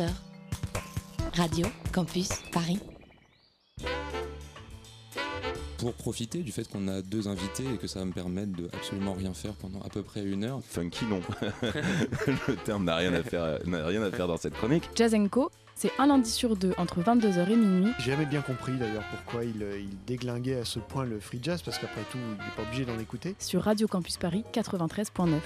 20h. Radio Campus Paris. Pour profiter du fait qu'on a deux invités et que ça va me permettre de absolument rien faire pendant à peu près une heure. Funky non. Le terme n'a rien à faire, n'a rien à faire dans cette chronique. Jazz Co, c'est un lundi sur deux entre 22h et minuit. J'ai jamais bien compris d'ailleurs pourquoi il, euh, il déglinguait à ce point le free jazz parce qu'après tout il n'est pas obligé d'en écouter. Sur Radio Campus Paris 93.9.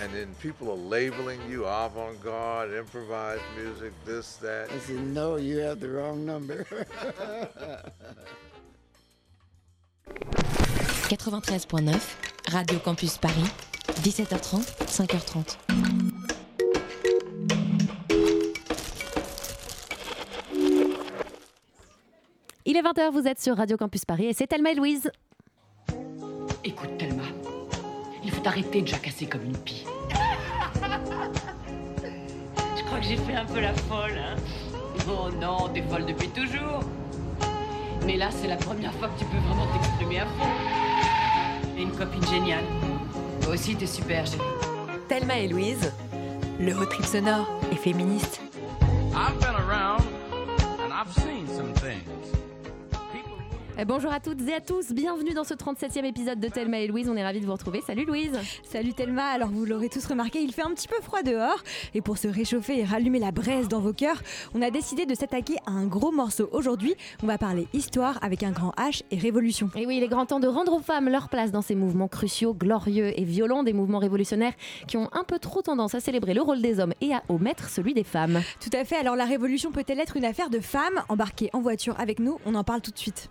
93.9, Radio Campus Paris, 17h30, 5h30. Il est 20h, vous êtes sur Radio Campus Paris et c'est Thelma et Louise. Écoute, Thelma, il faut arrêter de jacasser comme une pie. Je crois que j'ai fait un peu la folle, hein. Oh non, t'es folle depuis toujours. Mais là, c'est la première fois que tu peux vraiment t'exprimer à fond. T'es une copine géniale. Toi aussi, t'es super, chérie. Thelma et Louise, le haut trip sonore et féministe. I've been around and I've seen some things. Eh, Bonjour à toutes et à tous, bienvenue dans ce 37e épisode de Thelma et Louise, on est ravis de vous retrouver. Salut Louise Salut Thelma, alors vous l'aurez tous remarqué, il fait un petit peu froid dehors et pour se réchauffer et rallumer la braise dans vos cœurs, on a décidé de s'attaquer à un gros morceau. Aujourd'hui, on va parler histoire avec un grand H et révolution. Et oui, il est grand temps de rendre aux femmes leur place dans ces mouvements cruciaux, glorieux et violents, des mouvements révolutionnaires qui ont un peu trop tendance à célébrer le rôle des hommes et à omettre celui des femmes. Tout à fait, alors la révolution peut-elle être une affaire de femmes Embarquez en voiture avec nous, on en parle tout de suite.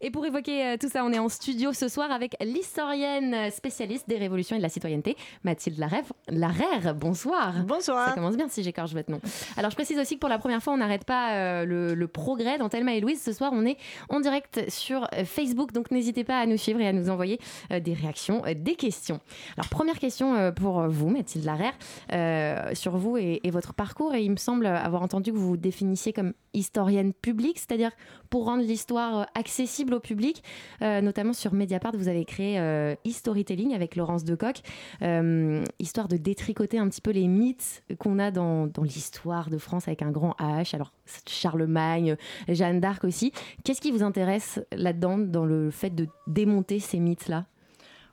Et pour évoquer euh, tout ça, on est en studio ce soir avec l'historienne spécialiste des révolutions et de la citoyenneté, Mathilde Larève. Larère. Bonsoir. Bonsoir. Ça commence bien si j'écorche votre nom. Alors je précise aussi que pour la première fois, on n'arrête pas euh, le, le progrès dans Thelma et Louise. Ce soir, on est en direct sur euh, Facebook, donc n'hésitez pas à nous suivre et à nous envoyer euh, des réactions, euh, des questions. Alors première question pour vous, Mathilde Larère, sur vous et, et votre parcours. Et il me semble avoir entendu que vous vous définissiez comme historienne publique, c'est-à-dire pour rendre l'histoire euh, accessible au public, euh, notamment sur Mediapart, vous avez créé euh, e-storytelling avec Laurence Decoq, euh, histoire de détricoter un petit peu les mythes qu'on a dans, dans l'histoire de France avec un grand H, alors Charlemagne, Jeanne d'Arc aussi. Qu'est-ce qui vous intéresse là-dedans, dans le fait de démonter ces mythes-là?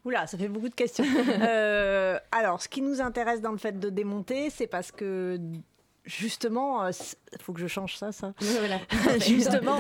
Oula, ça fait beaucoup de questions. Euh, alors, ce qui nous intéresse dans le fait de démonter, c'est parce que justement, il faut que je change ça, ça. Voilà. justement,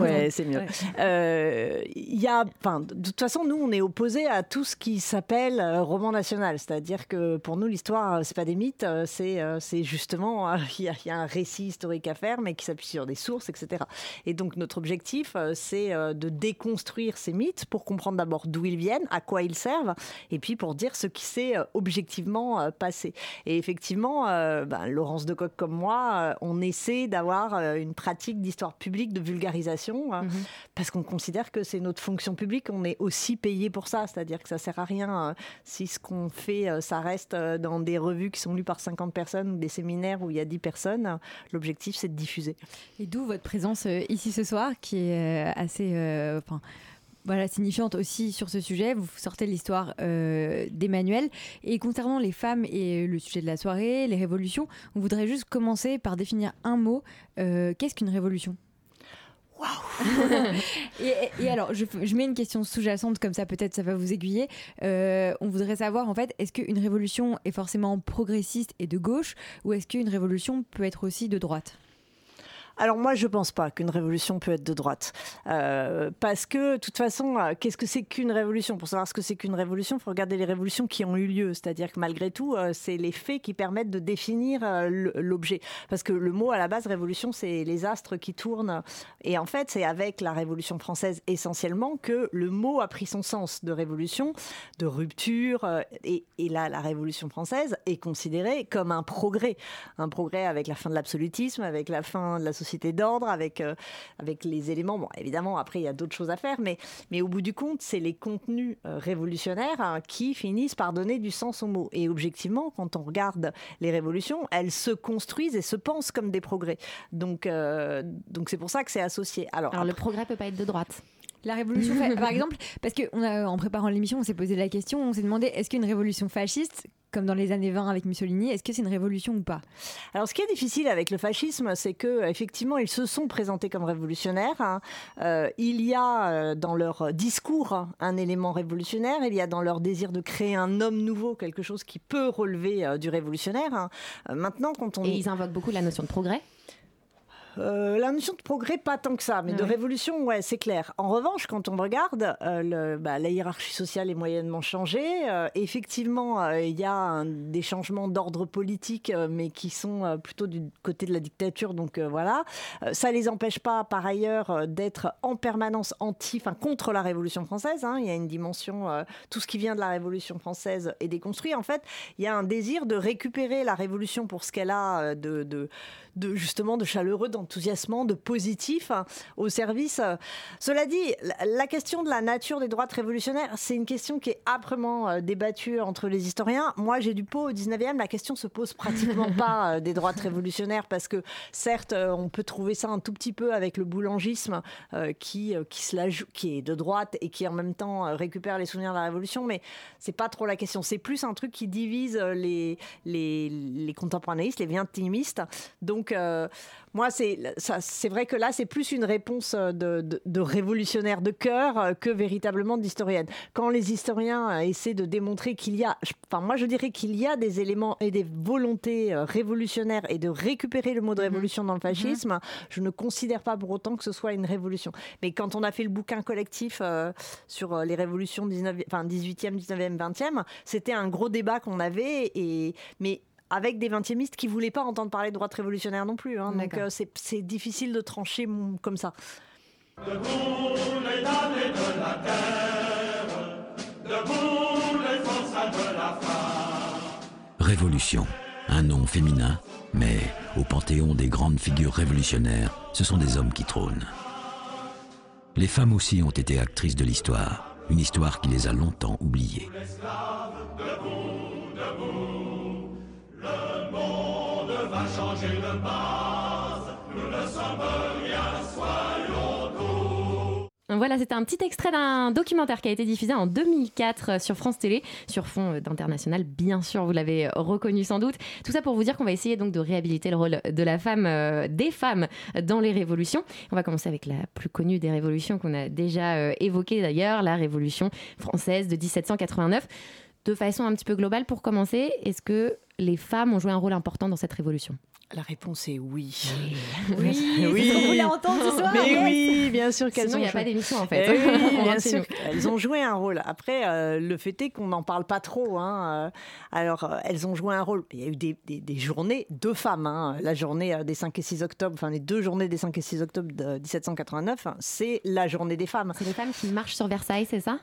ouais, c'est mieux. Ouais. Euh, Il y a, enfin, de toute façon, nous, on est opposés à tout ce qui s'appelle euh, roman national, c'est-à-dire que pour nous, l'histoire, euh, c'est pas des mythes, euh, c'est, euh, c'est justement, euh, il y, a- il y a un récit historique à faire, mais qui s'appuie sur des sources, etc. Et donc, notre objectif, euh, c'est euh, de déconstruire ces mythes pour comprendre d'abord d'où ils viennent, à quoi ils servent, et puis pour dire ce qui s'est euh, objectivement euh, passé. Et effectivement, euh, ben, Laurence Decoq comme moi, euh, on essaie d'avoir euh, une pratique d'histoire publique, de vulgarisation, hein, parce qu'on considère que c'est notre fonction publique. On est aussi payé pour ça, c'est-à-dire que ça sert à rien euh, si ce qu'on fait, ça reste dans des revues qui sont lues par 50 personnes ou des séminaires où il y a 10 personnes. L'objectif, c'est de diffuser. Et d'où votre présence ici ce soir, qui est assez, euh, enfin, voilà, signifiante aussi sur ce sujet. Vous sortez l'histoire euh, d'Emmanuel. Et concernant les femmes et le sujet de la soirée, les révolutions, on voudrait juste commencer par définir un mot. Euh, Qu'est-ce qu'une révolution? Et, et alors, je, je mets une question sous-jacente, comme ça peut-être ça va vous aiguiller. Euh, on voudrait savoir en fait, est-ce qu'une révolution est forcément progressiste et de gauche, ou est-ce qu'une révolution peut être aussi de droite? Alors moi, je pense pas qu'une révolution peut être de droite. Euh, parce que, de toute façon, euh, qu'est-ce que c'est qu'une révolution? Pour savoir ce que c'est qu'une révolution, il faut regarder les révolutions qui ont eu lieu. C'est-à-dire que malgré tout, euh, c'est les faits qui permettent de définir l'objet. Parce que le mot, à la base, révolution, c'est les astres qui tournent. Et en fait, c'est avec la Révolution française essentiellement que le mot a pris son sens de révolution, de rupture. et, et là, la Révolution française est considérée comme un progrès. Un progrès avec la fin de l'absolutisme, avec la fin de la société société d'ordre, avec, euh, avec les éléments. Bon, évidemment, après, il y a d'autres choses à faire, mais, mais au bout du compte, c'est les contenus euh, révolutionnaires hein, qui finissent par donner du sens aux mots. Et objectivement, quand on regarde les révolutions, elles se construisent et se pensent comme des progrès. Donc, euh, donc c'est pour ça que c'est associé. Alors, Alors le progrès peut pas être de droite. La révolution, fa- par exemple, parce qu'en préparant l'émission, on s'est posé la question, on s'est demandé est-ce qu'une révolution fasciste, comme dans les années 20 avec Mussolini, est-ce que c'est une révolution ou pas? Alors, ce qui est difficile avec le fascisme, c'est que effectivement, ils se sont présentés comme révolutionnaires. hein. Euh, il y a euh, dans leur discours hein, un élément révolutionnaire. Il y a dans leur désir de créer un homme nouveau quelque chose qui peut relever euh, du révolutionnaire. hein. Euh, maintenant, quand on Et ils invoquent beaucoup la notion de progrès. Euh, la notion de progrès, pas tant que ça, mais de révolution, ouais, c'est clair. En revanche, quand on regarde, euh, le- bah, la hiérarchie sociale est moyennement changée. Euh, effectivement, il y a un- des changements d'ordre politique, mais qui sont plutôt du côté de la dictature. Donc voilà, ça les empêche pas, par ailleurs, d'être en permanence anti, enfin contre la Révolution française. hein. Il y a une dimension, tout ce qui vient de la Révolution française est déconstruit. En fait, il y a un désir de récupérer la Révolution pour ce qu'elle a de, de de justement de chaleureux, d'enthousiasmant, de positif hein, au service. Cela dit, la, question de la nature des droites révolutionnaires, c'est une question qui est âprement euh, débattue entre les historiens. Moi, j'ai du pot au 19e, la question se pose pratiquement pas euh, des droites révolutionnaires parce que certes, euh, on peut trouver ça un tout petit peu avec le boulangisme euh, qui qui se la joue- qui est de droite et qui en même temps récupère les souvenirs de la révolution, mais c'est pas trop la question. C'est plus un truc qui divise les les, les contemporanéistes, les. Donc euh, moi, c'est ça- c'est vrai que là, c'est plus une réponse euh, de, de, de révolutionnaire de cœur euh, que véritablement d'historienne. Quand les historiens euh, essaient de démontrer qu'il y a, enfin moi je dirais qu'il y a des éléments et des volontés révolutionnaires et de récupérer le mot de révolution dans le fascisme, je ne considère pas pour autant que ce soit une révolution. Mais quand on a fait le bouquin collectif euh, sur les révolutions 19, enfin 18e, 19e, 20e, c'était un gros débat qu'on avait et mais avec des 20e qui voulaient pas entendre parler de droite révolutionnaire non plus. hein. donc euh, c'est difficile de trancher mm, comme ça. Révolution, un nom féminin, mais au panthéon des grandes figures révolutionnaires, ce sont des hommes qui trônent. Les femmes aussi ont été actrices de l'histoire, une histoire qui les a longtemps oubliées. Changer. Nous ne sommes rien, soyons. Voilà, c'était un petit extrait d'un documentaire qui a été diffusé en 2004 sur France Télé, sur fond d'international, bien sûr, vous l'avez reconnu sans doute. Tout ça pour vous dire qu'on va essayer donc de réhabiliter le rôle de la femme, euh, des femmes dans les révolutions. On va commencer avec la plus connue des révolutions qu'on a déjà euh, évoquée d'ailleurs, la Révolution française de 1789. De façon un petit peu globale, pour commencer, est-ce que les femmes ont joué un rôle important dans cette révolution? La réponse est oui. Oui, voulait entendre ce soir, Mais yes. oui, bien sûr qu'elles Sinon, ont il n'y a joué. pas d'émission, en fait. Eh oui, bien sûr, elles ont joué un rôle. Après, euh, le fait est qu'on n'en parle pas trop. hein. Euh, Alors, euh, elles ont joué un rôle. Il y a eu des, des- des journées de femmes. hein. La journée des 5 et 6 octobre, enfin les deux journées des 5 et 6 octobre de 1789, hein, c'est la journée des femmes. C'est les femmes qui marchent sur Versailles, c'est ça?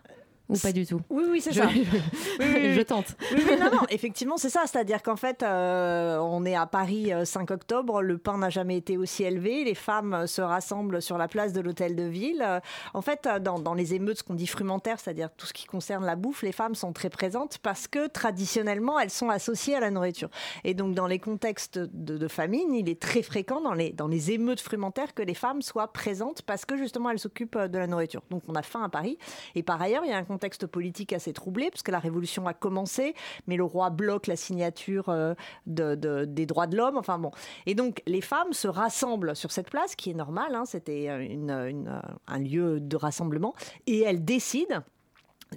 Ou pas du tout Oui, oui, c'est Je- ça. Je tente. Oui, oui, non, non, effectivement, c'est ça. C'est-à-dire qu'en fait, euh, on est à Paris euh, 5 octobre, le pain n'a jamais été aussi élevé, les femmes euh, se rassemblent sur la place de l'hôtel de ville. Euh, En fait, euh, dans, dans les émeutes, ce qu'on dit frumentaire, c'est-à-dire tout ce qui concerne la bouffe, les femmes sont très présentes parce que traditionnellement, elles sont associées à la nourriture. Et donc, dans les contextes de, de famine, il est très fréquent dans les, dans les émeutes frumentaires que les femmes soient présentes parce que justement, elles s'occupent euh, de la nourriture. Donc, on a faim à Paris. Et par ailleurs, il y a un contexte politique assez troublé parce que la révolution a commencé, mais le roi bloque la signature euh, de- de- des droits de l'homme. Enfin bon. Et donc, les femmes se rassemblent sur cette place, qui est normale, hein, c'était euh, une, euh, un lieu de rassemblement, et elles décident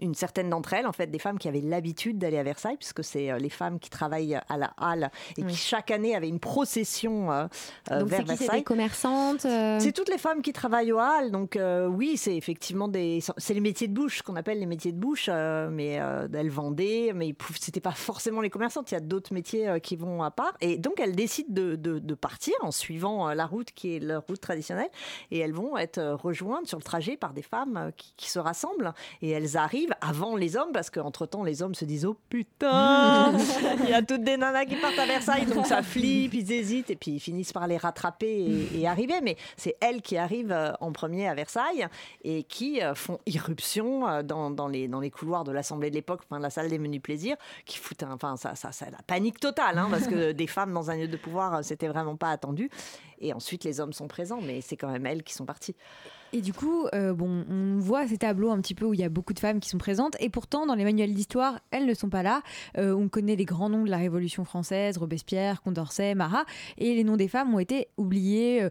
une certaine d'entre elles, en fait, des femmes qui avaient l'habitude d'aller à Versailles, puisque c'est euh, les femmes qui travaillent à la halle et qui chaque année avaient une procession euh, euh, Donc vers qui? C'est Versailles. des commerçantes euh, C'est toutes les femmes qui travaillent au hall, donc euh, oui, c'est effectivement des, c'est les métiers de bouche, qu'on appelle les métiers de bouche, mais elles vendaient, mais c'était pas forcément les commerçantes. Il y a d'autres métiers qui vont à part, et donc elles décident de, de- de partir en suivant la route qui est leur route traditionnelle, et elles vont être rejointes sur le trajet par des femmes qui, qui se rassemblent, et elles arrivent avant les hommes, parce qu'entre-temps, les hommes se disent Oh putain, il y a toutes des nanas qui partent à Versailles, donc ça flippe, ils hésitent, et puis ils finissent par les rattraper et, et arriver. Mais c'est elles qui arrivent euh, en premier à Versailles et qui euh, font irruption euh, dans, dans les, dans les couloirs de l'Assemblée de l'époque, enfin, la salle des menus plaisirs, qui foutent un, enfin, ça, ça, ça, la panique totale, hein, parce que des femmes dans un lieu de pouvoir, c'était vraiment pas attendu. Et ensuite, les hommes sont présents, mais c'est quand même elles qui sont parties. Et du coup, euh, on voit ces tableaux un petit peu où il y a beaucoup de femmes qui sont présentes, et pourtant dans les manuels d'histoire, elles ne sont pas là. Euh, on connaît les grands noms de la Révolution française, Robespierre, Condorcet, Marat, et les noms des femmes ont été oubliés. euh,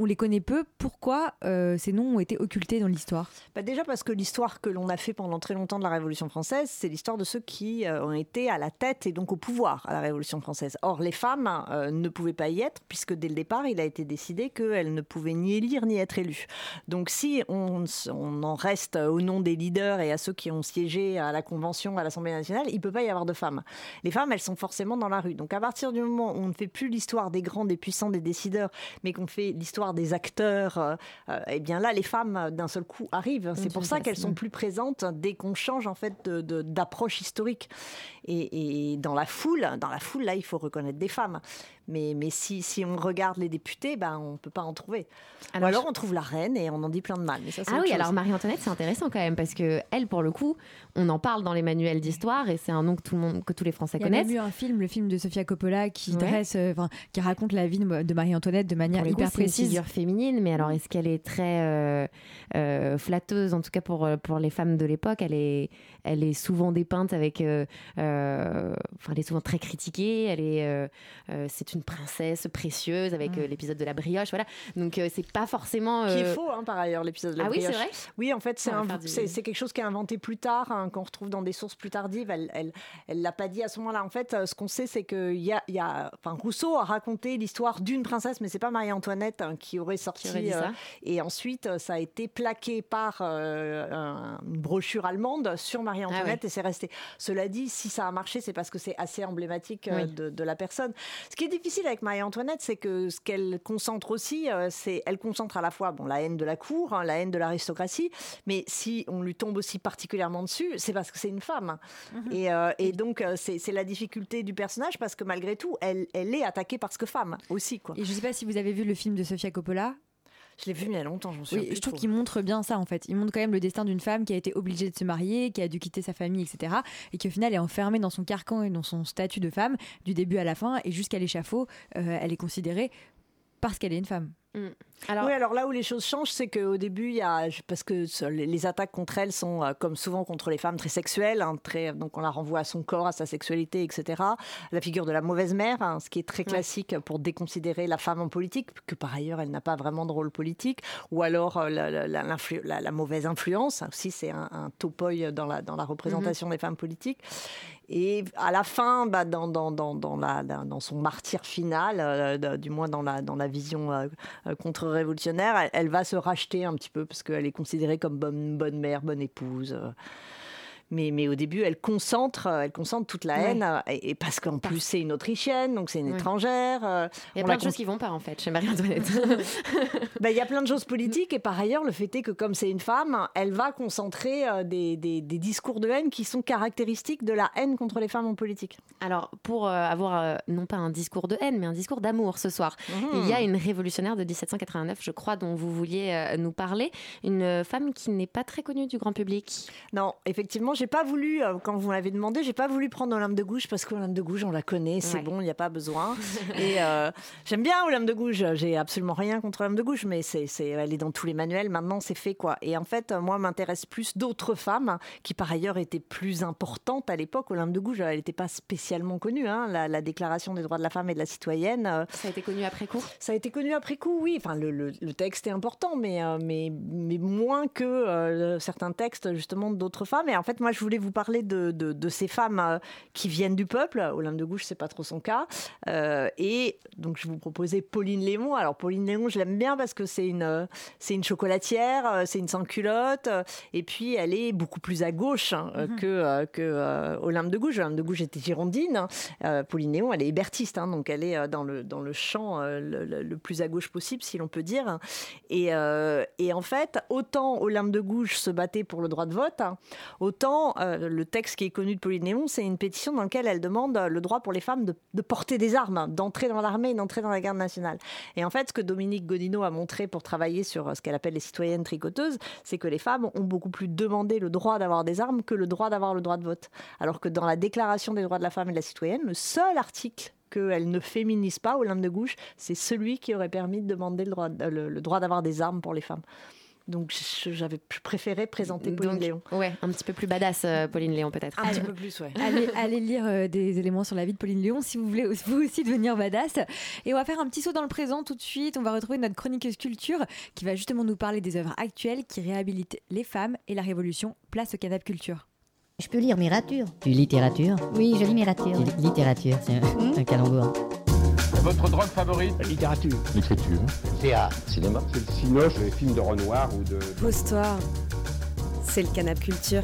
on les connaît peu. Pourquoi euh, ces noms ont été occultés dans l'histoire? Bah déjà parce que l'histoire que l'on a fait pendant très longtemps de la Révolution française, c'est l'histoire de ceux qui euh, ont été à la tête et donc au pouvoir à la Révolution française. Or, les femmes euh, ne pouvaient pas y être puisque dès le départ, il a été décidé qu'elles ne pouvaient ni élire ni être élues. Donc, si on, on en reste au nom des leaders et à ceux qui ont siégé à la Convention, à l'Assemblée nationale, il peut pas y avoir de femmes. Les femmes, elles sont forcément dans la rue. Donc, à partir du moment où on ne fait plus l'histoire des grands, des puissants, des décideurs, mais qu'on fait l'histoire des acteurs, euh, euh, eh bien là, les femmes, euh, d'un seul coup, arrivent. C'est pour ça qu'elles sont plus présentes dès qu'on change en fait de- de- d'approche historique. Et, et dans la foule, dans la foule, là, il faut reconnaître des femmes. Mais, mais si, si on regarde les députés, ben, on ne peut pas en trouver. Alors, Ou alors on trouve la reine et on en dit plein de mal. Mais ça, c'est Ah oui, chose. alors Marie-Antoinette, c'est intéressant quand même parce que elle, pour le coup, on en parle dans les manuels d'histoire et c'est un nom que tout le monde, que tous les Français Il y a connaissent. même eu un film, le film de Sofia Coppola, qui Ouais. dresse, euh, qui raconte la vie de Marie-Antoinette de manière coup, hyper précise. Féminine, mais alors est-ce qu'elle est très euh, euh, flatteuse, en tout cas pour, pour les femmes de l'époque Elle est, elle est souvent dépeinte avec. euh, euh, enfin, elle est souvent très critiquée. Elle est, euh, c'est une princesse précieuse avec euh, l'épisode de la brioche, voilà. Donc c'est pas forcément. Qui est faux, hein, par ailleurs, l'épisode de la Ah oui, c'est brioche. vrai Oui, en fait, c'est du- quelque chose qui est inventé plus tard, hein, qu'on retrouve dans des sources plus tardives. Elle elle, elle l'a pas dit à ce moment-là. En fait, ce qu'on sait, c'est que il y a, y a, enfin, Rousseau a raconté l'histoire d'une princesse, mais c'est pas Marie-Antoinette hein, qui aurait sorti. aurait dit ça. et ensuite, ça a été plaqué par un- une brochure allemande sur Marie-Antoinette Ah et c'est resté. Cela dit, si ça a marché, c'est parce que c'est assez emblématique euh, Oui. de, de la personne. Ce qui est difficile avec Marie-Antoinette, c'est que ce qu'elle concentre aussi, euh, c'est elle concentre à la fois bon, la haine de la cour, hein, la haine de l'aristocratie, mais si on lui tombe aussi particulièrement dessus, c'est parce que c'est une femme. Et, euh, et donc, c'est la difficulté du personnage parce que malgré tout, elle, elle est attaquée parce que femme aussi. Quoi. Et je sais pas si vous avez vu le film de Sofia Coppola. Je l'ai vu il y a longtemps, j'en suis Oui, je trouve qu'il montre bien ça en fait. Il montre quand même le destin d'une femme qui a été obligée de se marier, qui a dû quitter sa famille, etc. Et qui au final est enfermée dans son carcan et dans son statut de femme du début à la fin et jusqu'à l'échafaud, euh, elle est considérée parce qu'elle est une femme. Alors, oui, alors là où les choses changent, c'est qu'au début, il y a, parce que les attaques contre elle sont, euh, comme souvent contre les femmes, très sexuelles. hein, très, donc on la renvoie à son corps, à sa sexualité, etc. La figure de la mauvaise mère, hein, ce qui est très classique pour déconsidérer la femme en politique, que par ailleurs, elle n'a pas vraiment de rôle politique. Ou alors euh, la, la- la- l'influ- la- la mauvaise influence, aussi c'est un, un topoï dans la, dans la représentation des femmes politiques. Et à la fin, bah, dans, son martyr final, euh, du moins dans la, vision euh, euh, contre-révolutionnaire, elle, va se racheter un petit peu parce qu'elle est considérée comme bonne mère, bonne épouse. Mais, mais au début, elle concentre, euh, elle concentre toute la haine, euh, et, et parce qu'en plus c'est une Autrichienne, donc c'est une Ouais. étrangère. euh, il y a plein de choses qui vont pas en fait chez Marie-Antoinette. bah, Il y a plein de choses politiques et par ailleurs, le fait est que comme c'est une femme, elle va concentrer des, des- des discours de haine qui sont caractéristiques de la haine contre les femmes en politique. Alors, pour euh, avoir euh, non pas un discours de haine, mais un discours d'amour ce soir, Mhm. il y a une révolutionnaire de 1789, je crois, dont vous vouliez euh, nous parler, une femme qui n'est pas très connue du grand public. Non, effectivement, j'ai pas voulu, euh, quand vous m'avez demandé, j'ai pas voulu prendre Olympe de Gouges parce qu'Olympe de Gouges, on la connaît, c'est Ouais. bon, il n'y a pas besoin. et euh, j'aime bien Olympe de Gouges, j'ai absolument rien contre Olympe de Gouges, mais c'est, c'est, elle est dans tous les manuels, maintenant c'est fait quoi. Et en fait, euh, moi, m'intéresse plus d'autres femmes qui par ailleurs étaient plus importantes à l'époque. Olympe de Gouges, elle n'était pas spécialement connue, hein, la, la déclaration des droits de la femme et de la citoyenne. Ça a été connu après coup? Ça a été connu après coup, oui. Enfin, le, le- le texte est important, mais, mais, mais moins que euh, certains textes, justement, d'autres femmes. Et en fait, moi, moi, je voulais vous parler de, de, de ces femmes euh, qui viennent du peuple. Olympe de Gouges, c'est pas trop son cas. Euh, et donc, je vous proposais Pauline Léon. Alors, Pauline Léon, je l'aime bien parce que c'est une, euh, c'est une chocolatière, c'est une sans-culotte. Et puis, elle est beaucoup plus à gauche hein, euh, que, que Olympe de Gouges. Olympe de Gouges était girondine. hein. Euh, Pauline Léon, elle est hébertiste. hein, donc, elle est dans le, dans le champ le, le- le plus à gauche possible, si l'on peut dire. Et, euh, et en fait, autant Olympe de Gouges se battait pour le droit de vote, hein, euh, le texte qui est connu de Pauline Léon, c'est une pétition dans laquelle elle demande euh, le droit pour les femmes de, porter des armes, hein, d'entrer dans l'armée et d'entrer dans la garde nationale. Et en fait, ce que Dominique Godino a montré pour travailler sur euh, ce qu'elle appelle les citoyennes tricoteuses, c'est que les femmes ont beaucoup plus demandé le droit d'avoir des armes que le droit d'avoir le droit de vote. Alors que dans la Déclaration des droits de la femme et de la citoyenne, le seul article qu'elle ne féminise pas, Olympe de Gouges, c'est celui qui aurait permis de demander le droit d'avoir des armes pour les femmes. Donc j'avais préféré présenter Pauline Donc, Léon. Ouais, un petit peu plus badass, euh, Pauline Léon, peut-être. Un petit peu plus, ouais. allez, allez lire euh, des éléments sur la vie de Pauline Léon si vous voulez vous aussi devenir badass. Et on va faire un petit saut dans le présent tout de suite. On va retrouver notre chroniqueuse culture qui va justement nous parler des œuvres actuelles qui réhabilitent les femmes et la révolution. Place au canap culture. Je peux lire Mirature. Tu littérature? Oui, je lis Mirature. littérature, c'est un, un calembour. Votre drogue favorite La littérature. L'écriture. Théâtre. Cinéma. C'est le cinoche, les films de Renoir ou de... Pose-toi. C'est le canap culture.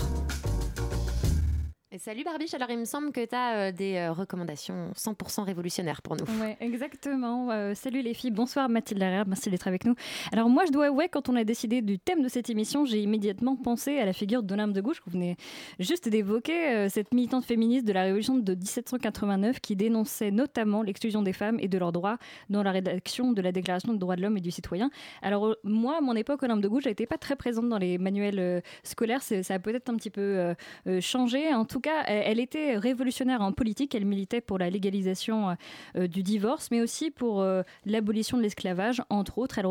Salut Barbiche, alors il me semble que tu as des euh, recommandations 100% révolutionnaires pour nous. Ouais, exactement. Euh, salut les filles, bonsoir Mathilde Larrière, merci d'être avec nous. Alors moi je dois avouer, quand on a décidé du thème de cette émission, j'ai immédiatement pensé à la figure d'Olympe de Gouges, que vous venez juste d'évoquer, euh, cette militante féministe de la Révolution de 1789 qui dénonçait notamment l'exclusion des femmes et de leurs droits dans la rédaction de la Déclaration des droits de l'homme et du citoyen. Alors euh, moi, à mon époque, Olympe de Gouges n'était pas très présente dans les manuels euh, scolaires, ça a peut-être un petit peu euh, euh, changé. En tout cas, elle, était révolutionnaire en politique, elle militait pour la légalisation euh, euh, du divorce, mais aussi pour euh, l'abolition de l'esclavage, entre autres. Elle,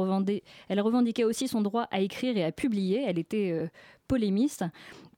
revendiquait aussi son droit à écrire et à publier, elle était polémiste.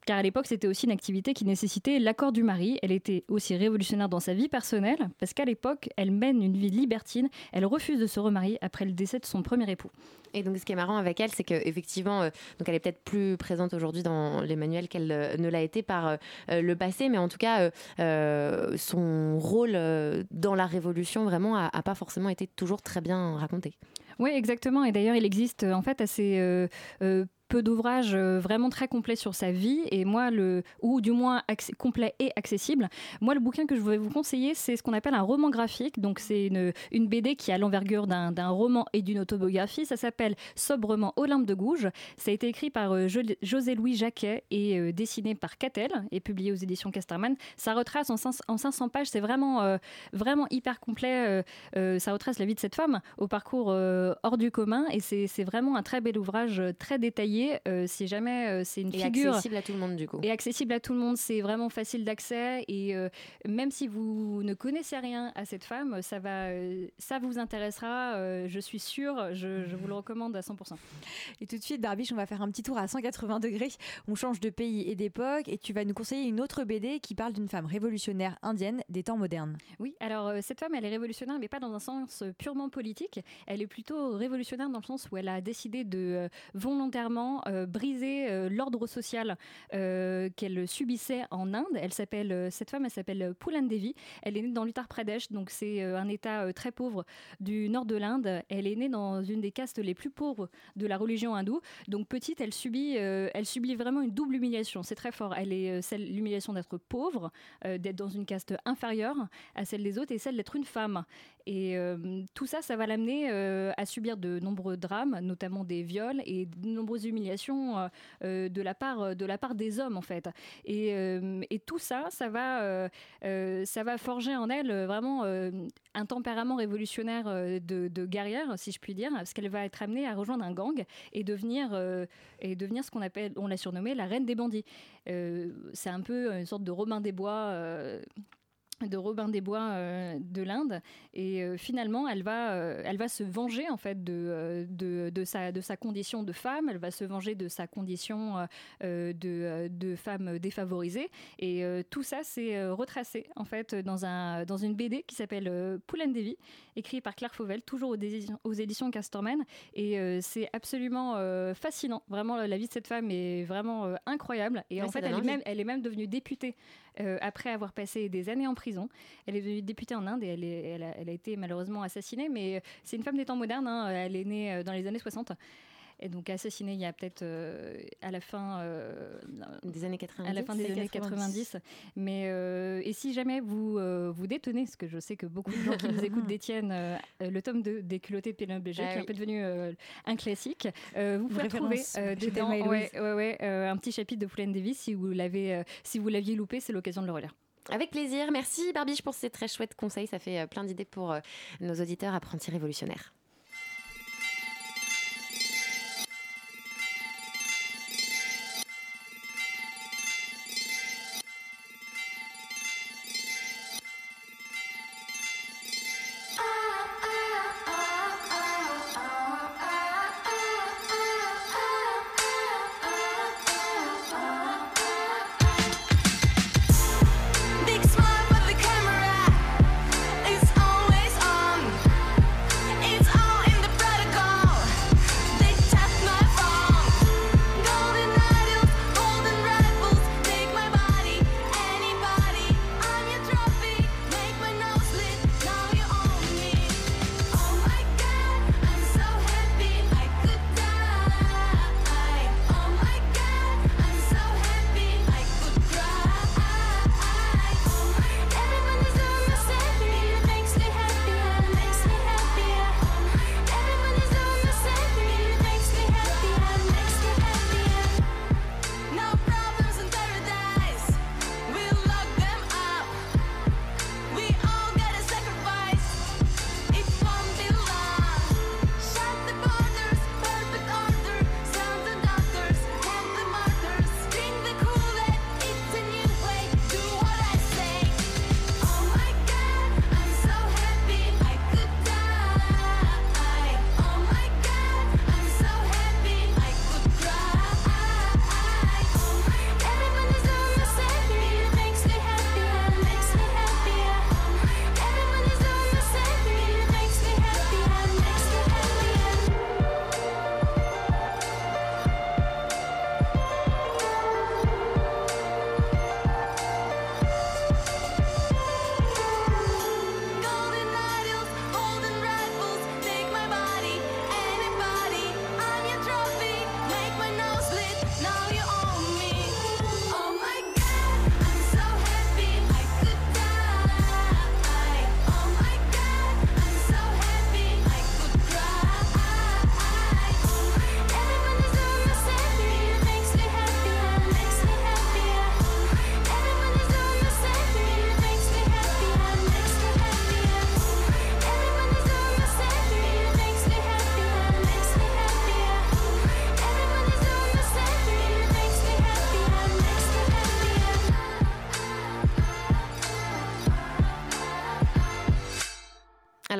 Car à l'époque, c'était aussi une activité qui nécessitait l'accord du mari. Elle était aussi révolutionnaire dans sa vie personnelle, parce qu'à l'époque, elle mène une vie libertine. Elle refuse de se remarier après le décès de son premier époux. Et donc, ce qui est marrant avec elle, c'est qu'effectivement, donc elle est peut-être plus présente aujourd'hui dans les manuels qu'elle euh, ne l'a été par euh, euh, le passé, mais en tout cas, euh, euh, son rôle euh, dans la Révolution vraiment a, a pas forcément été toujours très bien raconté. Oui, exactement. Et d'ailleurs, il existe euh, en fait assez euh, euh, peu d'ouvrages euh, vraiment très complets sur sa vie, et moi, le, ou du moins complet et accessible. Moi, le bouquin que je voulais vous conseiller, c'est ce qu'on appelle un roman graphique. Donc, c'est une, une BD qui a l'envergure d'un roman et d'une autobiographie. Ça s'appelle Sobrement Olympe de Gouges. Ça a été écrit par euh, Jo- José-Louis Jacquet et euh, dessiné par Catel et publié aux éditions Casterman. Ça retrace en, 500 en 500 pages. C'est vraiment, vraiment hyper complet. ça retrace la vie de cette femme au parcours hors du commun et c'est vraiment un très bel ouvrage, très détaillé. Euh, si jamais euh, c'est une Et figure accessible à tout le monde, du coup. et accessible à tout le monde, c'est vraiment facile d'accès et euh, même si vous ne connaissez rien à cette femme, ça va, euh, ça vous intéressera. euh, je suis sûre. Je, je vous le recommande à 100%. Et tout de suite, Barbiche, on va faire un petit tour à 180 degrés. On change de pays et d'époque et tu vas nous conseiller une autre BD qui parle d'une femme révolutionnaire indienne des temps modernes. Oui, alors euh, cette femme, elle est révolutionnaire, mais pas dans un sens purement politique. Elle est plutôt révolutionnaire dans le sens où elle a décidé de euh, volontairement euh, briser euh, l'ordre social euh, qu'elle subissait en Inde. Elle s'appelle, cette femme, elle s'appelle Poulan Devi. Elle est née dans l'Uttar Pradesh, donc c'est un État très pauvre du nord de l'Inde. Elle est née dans une des castes les plus pauvres de la religion hindoue. Donc petite, elle subit, elle subit vraiment une double humiliation. C'est très fort. Elle est celle l'humiliation d'être pauvre, d'être dans une caste inférieure à celle des autres et celle d'être une femme. Et tout ça, ça va l'amener à subir de nombreux drames, notamment des viols et de nombreuses humiliations euh, euh, de la part de la part des hommes en fait. Et, euh, tout ça, ça va euh, euh, ça va forger en elle euh, vraiment euh, un tempérament révolutionnaire euh, de, guerrière, si je puis dire, parce qu'elle va être amenée à rejoindre un gang et devenir euh, et devenir ce qu'on appelle, on l'a surnommée la reine des bandits. Euh, c'est un peu une sorte de Robin des Bois. euh, de Robin des Bois euh, de l'Inde. Et euh, finalement elle va euh, elle va se venger en fait de, de, de sa de sa condition de femme. Elle va se venger de sa condition de, de femme défavorisée. Et tout ça c'est retracé en fait dans un dans une BD qui s'appelle Poulain Devi écrit par Claire Fauvel toujours aux, éditions- aux éditions Castorman. Et c'est absolument fascinant. Vraiment la vie de cette femme est vraiment incroyable. Et Ouais, en fait elle est même elle est même devenue députée après avoir passé des années en prison. Elle est devenue députée en Inde et elle, est- elle a, elle a été malheureusement assassinée, mais euh, c'est une femme des temps modernes. hein. Elle est née euh, dans les années 60. Et donc assassinée il y a peut-être euh, à la fin euh, des années 90. à la fin des années 90. Mais euh, et si jamais vous vous détenez, parce que je sais que beaucoup de gens qui nous écoutent détiennent le tome 2 des culottés de Pénélope Léger, Ah qui est un peu devenu un classique, vous pouvez chez dedans ouais, ouais, ouais, un petit chapitre de Poulain Davis si vous l'avez si vous l'aviez loupé, c'est l'occasion de le relire. Avec plaisir. Merci Barbiche pour ces très chouettes conseils. Ça fait euh, plein d'idées pour euh, nos auditeurs apprentis révolutionnaires.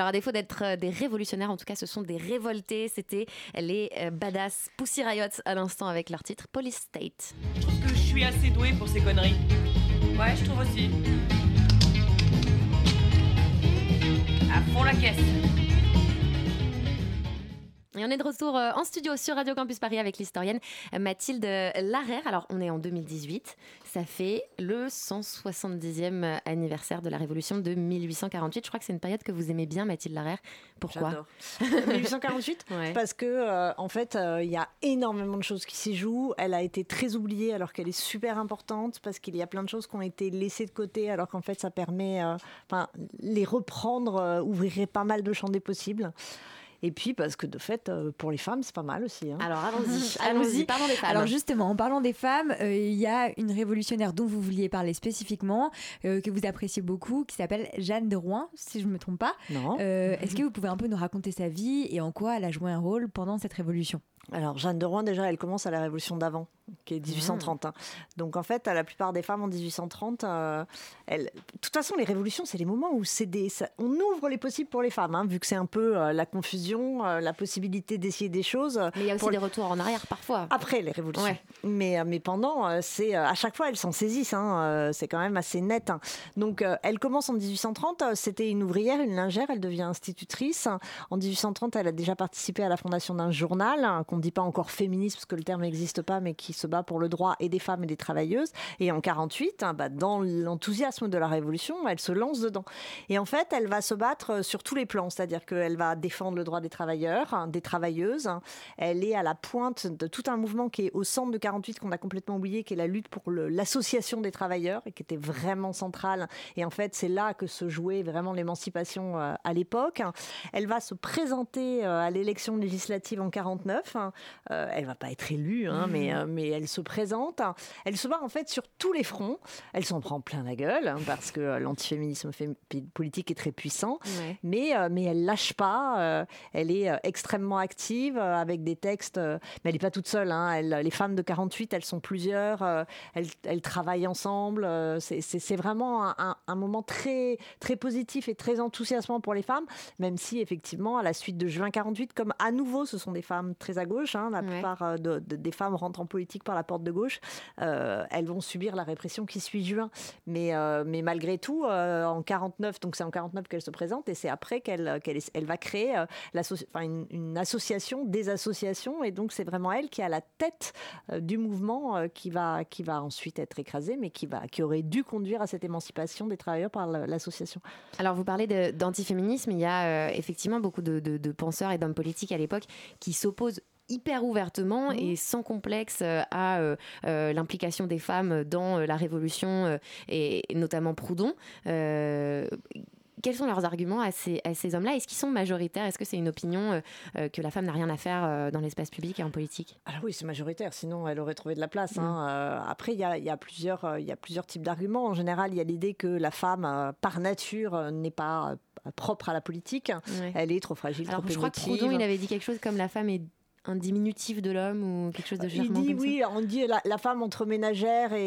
Alors, défaut d'être euh, des révolutionnaires, en tout cas, ce sont des révoltés. C'était les euh, badass Pussy Riot à l'instant avec leur titre Police State. Je trouve que je suis assez douée pour ces conneries. Ouais, je trouve aussi. À fond la caisse. Et on est de retour euh, en studio sur Radio Campus Paris avec l'historienne Mathilde Larère. Alors, on est en 2018. Ça fait le 170e anniversaire de la Révolution de 1848. Je crois que c'est une période que vous aimez bien, Mathilde Larère. Pourquoi? J'adore. 1848 parce que euh, en fait euh, il y a énormément de choses qui s'y jouent elle a été très oubliée alors qu'elle est super importante parce qu'il y a plein de choses qui ont été laissées de côté alors qu'en fait ça permet euh, enfin les reprendre ouvrirait pas mal de champs des possibles Et puis parce que de fait, euh, pour les femmes, c'est pas mal aussi. hein. Alors allons-y, Allons-y. parlons des femmes. Alors justement, en parlant des femmes, euh, il y a une révolutionnaire dont vous vouliez parler spécifiquement, euh, que vous appréciez beaucoup, qui s'appelle Jeanne de Rouen, si je ne me trompe pas. Non. Euh, Est-ce que vous pouvez un peu nous raconter sa vie et en quoi elle a joué un rôle pendant cette révolution? Alors, Jeanne de Rouen, déjà, elle commence à la Révolution d'avant, qui est 1830. hein. Donc, en fait, à la plupart des femmes en 1830, euh, elles... de toute façon, les révolutions, c'est les moments où c'est des... on ouvre les possibles pour les femmes, hein, vu que c'est un peu euh, la confusion, euh, la possibilité d'essayer des choses. Mais il y a aussi pour des retours en arrière parfois. Après les révolutions. Ouais. Mais, euh, mais pendant, euh, c'est à chaque fois, elles s'en saisissent. hein, c'est quand même assez net. hein. Donc, elle commence en 1830. euh, C'était une ouvrière, une lingère. Elle devient institutrice. En 1830, elle a déjà participé à la fondation d'un journal hein, qu'on ne dit pas encore féministe parce que le terme n'existe pas, mais qui se bat pour le droit et des femmes et des travailleuses. Et en 48, hein, bah, dans l'enthousiasme de la révolution, elle se lance dedans. Et en fait, elle va se battre sur tous les plans, c'est-à-dire qu'elle va défendre le droit des travailleurs, hein, des travailleuses. Elle est à la pointe de tout un mouvement qui est au centre de 48 qu'on a complètement oublié, qui est la lutte pour l'association des travailleurs et qui était vraiment centrale. Et en fait, c'est là que se jouait vraiment l'émancipation euh, à l'époque. Elle va se présenter euh, à l'élection législative en 49. hein. Euh, elle va pas être élue, hein, mais, euh, mais elle se présente. Elle se bat en fait sur tous les fronts. Elle s'en prend plein la gueule hein, parce que l'antiféminisme fé- politique est très puissant. Ouais. Mais, mais elle lâche pas. Elle est euh, extrêmement active euh, avec des textes. euh, mais elle n'est pas toute seule. hein. Elle- les femmes de 48, elles sont plusieurs. elles, elles travaillent ensemble. c'est- vraiment un, un- un moment très, très positif et très enthousiasmant pour les femmes. Même si, effectivement, à la suite de juin 48, comme à nouveau, ce sont des femmes très à gauche. hein, la Ouais. plupart de- de- des femmes rentrent en politique par la porte de gauche. euh, elles vont subir la répression qui suit juin. Mais, euh, mais malgré tout, euh, en 49, donc c'est en 49 qu'elle se présente et c'est après qu'elle elle va créer enfin, une, une association des associations et donc c'est vraiment elle qui est à la tête euh, du mouvement euh, qui, va, qui va ensuite être écrasé mais qui, va, qui aurait dû conduire à cette émancipation des travailleurs par la- l'association. Alors vous parlez d'antiféminisme, il y a euh, effectivement beaucoup de, de- de penseurs et d'hommes politiques à l'époque qui s'opposent hyper ouvertement et sans complexe à euh, euh, l'implication des femmes dans la révolution euh, et, et notamment Proudhon. Quels sont leurs arguments à ces, à ces hommes-là? Est-ce qu'ils sont majoritaires? Est-ce que c'est une opinion euh, euh, que la femme n'a rien à faire euh, dans l'espace public et en politique? Ah oui, c'est majoritaire, sinon elle aurait trouvé de la place. Euh, après, il y a, il y a plusieurs, il y a plusieurs types d'arguments. En général, il y a l'idée que la femme, par nature, n'est pas propre à la politique. Ouais. Elle est trop fragile, Alors trop je crois que. Proudhon, il avait dit quelque chose comme la femme est un diminutif de l'homme ou quelque chose de Il germain dit comme ça. oui, on dit la, la femme entre ménagère et,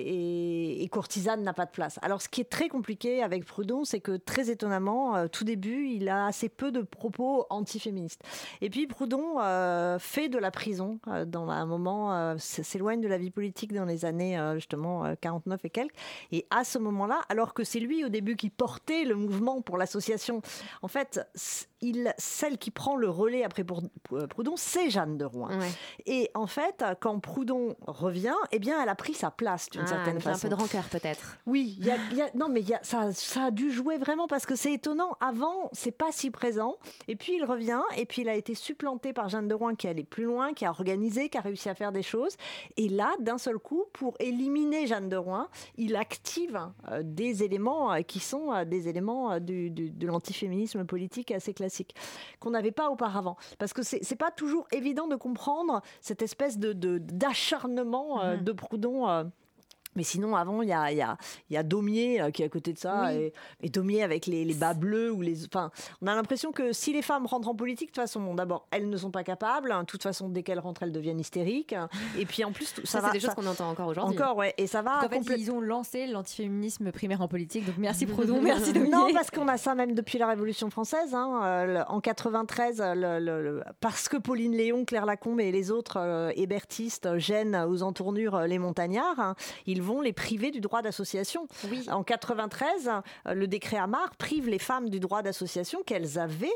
et- et courtisane n'a pas de place. Alors ce qui est très compliqué avec Proudhon, c'est que très étonnamment, euh, tout début, il a assez peu de propos antiféministes. Et puis Proudhon euh, fait de la prison euh, dans un moment, s'éloigne de la vie politique dans les années justement euh, 49 et quelques. Et à ce moment-là, alors que c'est lui au début qui portait le mouvement pour l'association, en fait, il, celle qui prend le relais après Proudhon, c'est Jeanne de Rouen. Et en fait, quand Proudhon revient, eh bien, elle a pris sa place d'une Ah, certaine façon. un peu de rancœur peut-être. Oui, il y a- il y a- non, mais il y a- ça, ça a dû jouer vraiment parce que c'est étonnant. Avant, c'est pas si présent. Et puis il revient, et puis il a été supplanté par Jeanne de Rouen qui est allée plus loin, qui a organisé, qui a réussi à faire des choses. Et là, d'un seul coup, pour éliminer Jeanne de Rouen, il active euh, des éléments euh, qui sont euh, des éléments du- du- de l'antiféminisme politique assez classique qu'on n'avait pas auparavant. Parce que c'est pas toujours évident de comprendre cette espèce de de- d'acharnement euh, Mhm. de Proudhon. Mais sinon, avant, il y a, il y, a, y a Daumier euh, qui est à côté de ça. Oui. Et, et Daumier avec les, les bas bleus. Ou les, enfin, on a l'impression que si les femmes rentrent en politique, de toute façon, bon, d'abord, elles ne sont pas capables. hein, De toute façon, dès qu'elles rentrent, elles deviennent hystériques. Et puis en plus, ça, Ça, va. c'est des choses ça- qu'on entend encore aujourd'hui. Encore, ouais. Et ça va. Donc, en fait, complète- ils ont lancé l'antiféminisme primaire en politique. Donc merci Proudhon, merci Dominique. non, parce qu'on a ça même depuis la Révolution française. hein. Euh, le- en 93, euh, le- le- le- parce que Pauline Léon, Claire Lacombe et les autres euh, hébertistes gênent aux entournures euh, les montagnards, hein, ils vont les priver du droit d'association. En 93, euh, le décret Amar prive les femmes du droit d'association qu'elles avaient.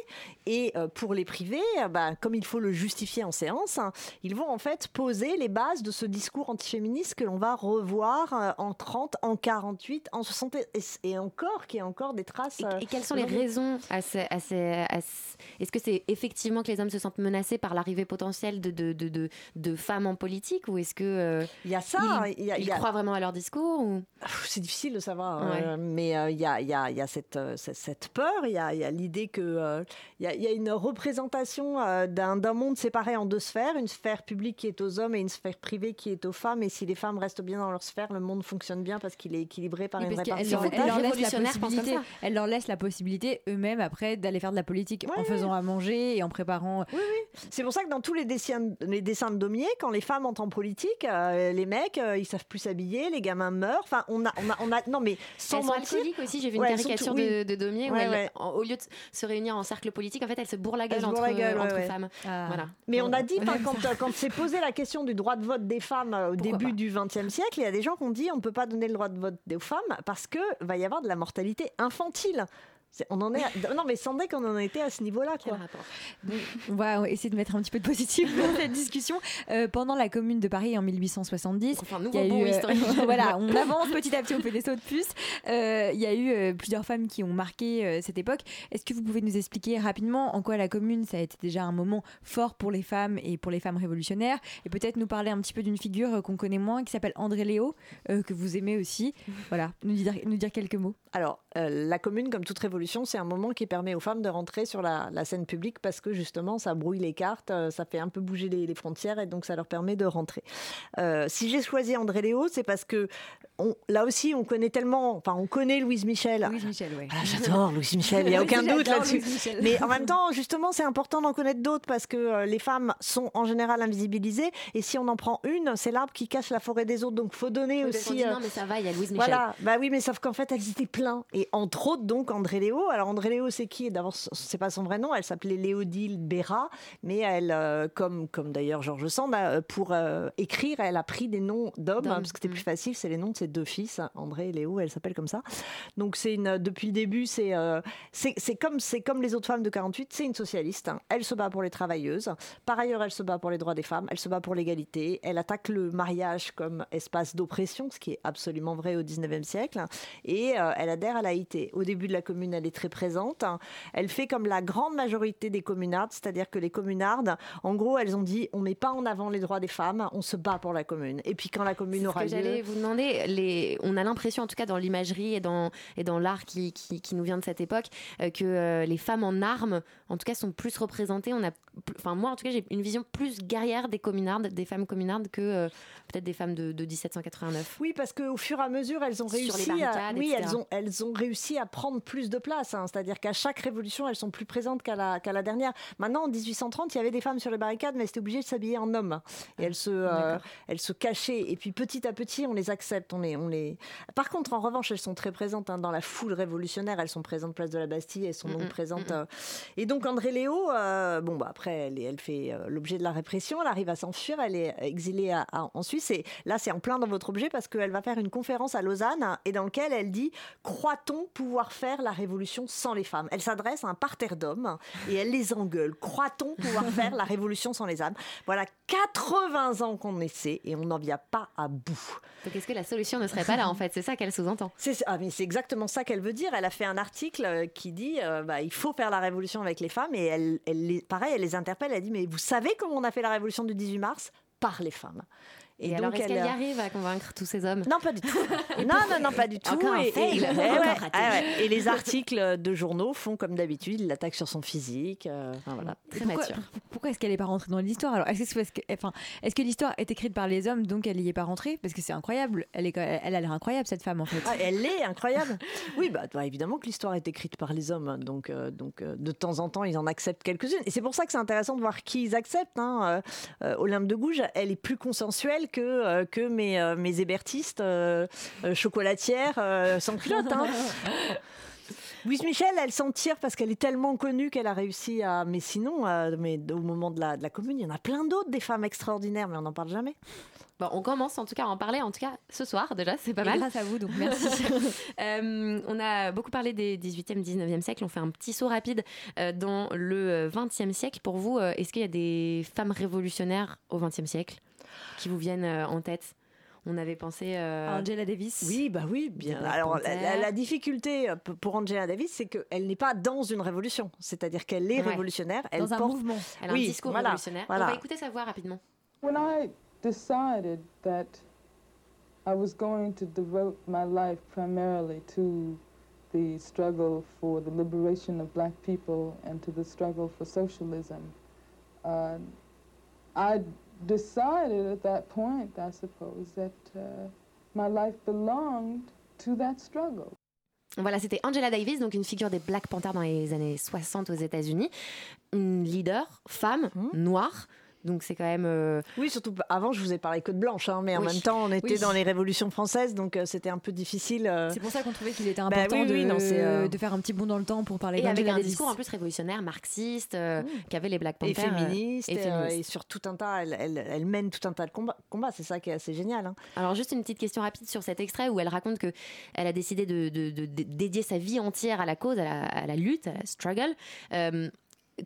Et euh, pour les priver, euh, bah, comme il faut le justifier en séance, hein, ils vont en fait poser les bases de ce discours antiféministe que l'on va revoir en 30, en 48, en 60 et, encore, qui a encore des traces. Et quelles sont les raisons à ce- à ce- à ce- Est-ce que c'est effectivement que les hommes se sentent menacés par l'arrivée potentielle de, de, de, de- de femmes en politique ou est-ce que euh, il y a ça ils, il y a- il ils y a- croient vraiment à à leur discours ou... C'est difficile de savoir, Ouais. euh, mais euh, il y, a, il y a- il y a cette, euh, cette- peur, il y a, il y a l'idée que euh, il y, a, il y a une représentation euh, d'un monde séparé en deux sphères, une sphère publique qui est aux hommes et une sphère privée qui est aux femmes. Et si les femmes restent bien dans leur sphère, le monde fonctionne bien parce qu'il est équilibré par Oui, une répartition. elle leur laisse la possibilité, elle leur laisse la possibilité eux-mêmes après d'aller faire de la politique en faisant à manger et en préparant. Oui, oui. C'est pour ça que dans tous les dessins, les dessins de Daumier, quand les femmes entrent en politique, euh, les mecs, euh, ils savent plus s'habiller, les gamins meurent. Enfin, on a, on a, on a, non mais sans elles sont mentir. alcooliques aussi. J'ai vu une Ouais, elles sont caricature tout- oui. de, de Daumier où Ouais, elle, ouais. en- au lieu de se réunir en cercle politique, en fait, elle se bourre la gueule entre, la gueule, entre ouais. femmes. Voilà. Mais on a dit, quand, euh, quand s'est posé la question du droit de vote des femmes euh, au début du XXe siècle, il y a des gens qui ont dit on ne peut pas donner le droit de vote aux femmes parce que va y avoir de la mortalité infantile. On en est à- non mais sans qu'on en était à ce niveau-là quoi. On va essayer de mettre un petit peu de positif dans cette discussion. Euh, pendant la Commune de Paris en 1870, nouveau il y a bond eu, euh, voilà, on avance petit à petit, on fait des sauts de puce. Euh, il y a eu plusieurs femmes qui ont marqué cette époque. Est-ce que vous pouvez nous expliquer rapidement en quoi la Commune ça a été déjà un moment fort pour les femmes et pour les femmes révolutionnaires? Et peut-être nous parler un petit peu d'une figure qu'on connaît moins qui s'appelle André Léo que vous aimez aussi. Voilà, nous dire, nous dire quelques mots. Alors, la commune, comme toute révolution, c'est un moment qui permet aux femmes de rentrer sur la, scène publique parce que justement, ça brouille les cartes, euh, ça fait un peu bouger les, les frontières et donc ça leur permet de rentrer. Euh, si j'ai choisi André Léo, c'est parce que on- là aussi, on connaît tellement, enfin, on connaît Louise Michel. Louise Michel, oui. Ah, J'adore Louise Michel, il n'y a aucun doute là-dessus. Mais en même temps, justement, c'est important d'en connaître d'autres parce que euh, les femmes sont en général invisibilisées et si on en prend une, c'est l'arbre qui cache la forêt des autres. Donc, faut donner aussi. euh, non, mais ça va, il y a Louise Michel. Voilà, bah oui, mais sauf qu'en fait, elles étaient plein. Et entre autres, donc, André Léo. Alors, André Léo, c'est qui? D'abord, c'est pas son vrai nom. Elle s'appelait Léodile Béra. Mais elle, euh, comme, comme d'ailleurs Georges Sand, pour euh, écrire, elle a pris des noms d'hommes, hein, parce que c'était plus facile. C'est les noms de ses deux fils, André et Léo. Elle s'appelle comme ça. Donc, c'est une, depuis le début, c'est euh, c'est c'est comme, c'est comme les autres femmes de 48. C'est une socialiste. hein. Elle se bat pour les travailleuses. Par ailleurs, elle se bat pour les droits des femmes. Elle se bat pour l'égalité. Elle attaque le mariage comme espace d'oppression, ce qui est absolument vrai au 19e siècle. Et euh, elle adhère à l'AIT. Au début de la commune, elle est très présente. Elle fait comme la grande majorité des communardes, c'est-à-dire que les communardes, en gros, elles ont dit on met pas en avant les droits des femmes, on se bat pour la commune. Et puis quand la commune C'est ce aura que j'allais lieu. vous demander. Les... On a l'impression, en tout cas dans l'imagerie et dans, et dans l'art qui, qui, qui nous vient de cette époque, euh, que euh, les femmes en armes, en tout cas, sont plus représentées. On a, enfin, moi, en tout cas, j'ai une vision plus guerrière des communardes, des femmes communardes, que euh, peut-être des femmes de, de 1789. Oui, parce qu'au fur et à mesure, elles ont réussi à, oui, etc. elles ont, elles ont réussi à prendre plus de place. hein. C'est-à-dire qu'à chaque révolution, elles sont plus présentes qu'à la, qu'à la dernière. Maintenant, en 1830, il y avait des femmes sur les barricades, mais elles étaient obligées de s'habiller en homme. Et elles se, elles se cachaient. Et puis petit à petit, on les accepte. On les, on les... Par contre, en revanche, elles sont très présentes hein, dans la foule révolutionnaire. Elles sont présentes place de la Bastille. Elles sont donc présentes. euh, Et donc André Léo, euh, bon, bah, après, elle, est- elle fait euh, l'objet de la répression. Elle arrive à s'enfuir. Elle est exilée à- à- en Suisse. Et là, c'est en plein dans votre objet parce qu'elle va faire une conférence à Lausanne hein, et dans laquelle elle dit Croit-on pouvoir faire la révolution sans les femmes? Elle s'adresse à un parterre d'hommes et elle les engueule. Croit-on pouvoir faire la révolution sans les femmes Voilà 80 ans qu'on essaie et on n'en vient pas à bout. Donc, est-ce que la solution ne serait pas là, en fait C'est ça qu'elle sous-entend. C'est ah, exactement ça qu'elle veut dire. Elle a fait un article euh, qui dit euh, bah, il faut faire la révolution avec les femmes et elle, pareil, elle les interpelle. Elle dit mais vous savez comment on a fait la révolution du 18 mars? Par les femmes. Et, alors, est-ce elle, qu'elle y arrive à convaincre tous ces hommes? Non, pas du tout. non, non, non, pas du tout. Encore un et, fail. et- Encore ouais, raté. ah ouais. Et les articles de journaux font comme d'habitude, ils l'attaquent sur son physique. euh, enfin, voilà. pourquoi, pourquoi est-ce qu'elle n'est pas rentrée dans l'histoire Alors, est-ce que, enfin, l'histoire est écrite par les hommes, donc elle n'y est pas rentrée? Parce que c'est incroyable. Elle, est, quand- elle a l'air incroyable, cette femme, en fait. Ah, elle est incroyable. Oui, bah, bah, évidemment que l'histoire est écrite par les hommes, donc, euh, donc euh, de temps en temps ils en acceptent quelques-unes. Et c'est pour ça que c'est intéressant de voir qui ils acceptent. Hein. Olympe de Gouges, elle est plus consensuelle que, euh, que mes, euh, mes hébertistes euh, chocolatières euh, sans culotte. Hein. Louise Michel, elle s'en tire parce qu'elle est tellement connue qu'elle a réussi à. Mais sinon, euh, mais au moment de la, de la commune, il y en a plein d'autres, des femmes extraordinaires, mais on n'en parle jamais. Bon, on commence en tout cas à en parler, en tout cas ce soir déjà, c'est pas Et mal. grâce à vous, donc merci. Euh, on a beaucoup parlé des 18e, 19e siècle. On fait un petit saut rapide euh, dans le 20e siècle. Pour vous, est-ce qu'il y a des femmes révolutionnaires au 20e siècle? Qui vous viennent euh, en tête On avait pensé. euh, Angela Davis Oui, bah oui, bien. Black Alors, la, la- la difficulté euh, pour Angela Davis, c'est qu'elle n'est pas dans une révolution. C'est-à-dire qu'elle est Ouais. révolutionnaire. Elle Dans un porte- mouvement. Elle a un Oui, discours voilà, révolutionnaire. voilà. On va écouter sa voix rapidement. When I decided that I was going to devote my life primarily to the struggle for the liberation of black people and to the struggle for socialism. Uh, I decided at that point, I suppose, that uh, my life belonged to that struggle. Voilà, c'était Angela Davis, donc une figure des Black Panthers dans les années 60 aux États-Unis. Une leader, femme, noire. Donc c'est quand même. euh, Oui, surtout avant, je vous ai parlé que de blanche, hein, mais en Oui. même temps, on était Oui. dans les révolutions françaises, donc euh, c'était un peu difficile. euh. C'est pour ça qu'on trouvait qu'il était Bah important oui, de, oui, non, euh, de faire un petit bond dans le temps pour parler Et avec un discours en plus révolutionnaire, marxiste, euh, qu'avaient les Black Panthers. féministe, et et, euh, féministe. et sur tout un tas, elle, elle- elle mène tout un tas de combats. combats, c'est ça qui est assez génial. hein. Alors juste une petite question rapide sur cet extrait où elle raconte que elle a décidé de, de- de- de dédier sa vie entière à la cause, à la, à la lutte, à la struggle.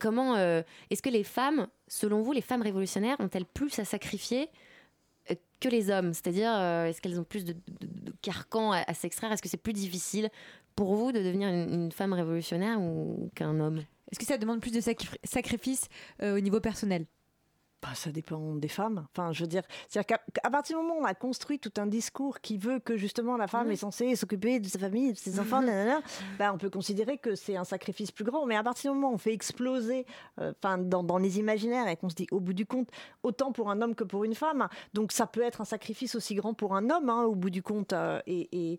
Comment euh, est-ce que les femmes, selon vous, les femmes révolutionnaires ont-elles plus à sacrifier euh, que les hommes? C'est-à-dire, euh, est-ce qu'elles ont plus de, de- carcans à, s'extraire? Est-ce que c'est plus difficile pour vous de devenir une, femme révolutionnaire ou qu'un homme? Est-ce que ça demande plus de sacri- sacrifices au niveau personnel? Bah, ça dépend des femmes. Enfin, je veux dire, c'est-à-dire qu'à partir du moment où on a construit tout un discours qui veut que justement la femme est censée s'occuper de sa famille, de ses enfants, nanana, bah, on peut considérer que c'est un sacrifice plus grand. Mais à partir du moment où on fait exploser, euh, dans, dans les imaginaires et qu'on se dit, au bout du compte, autant pour un homme que pour une femme, donc ça peut être un sacrifice aussi grand pour un homme, hein, au bout du compte. euh, et, et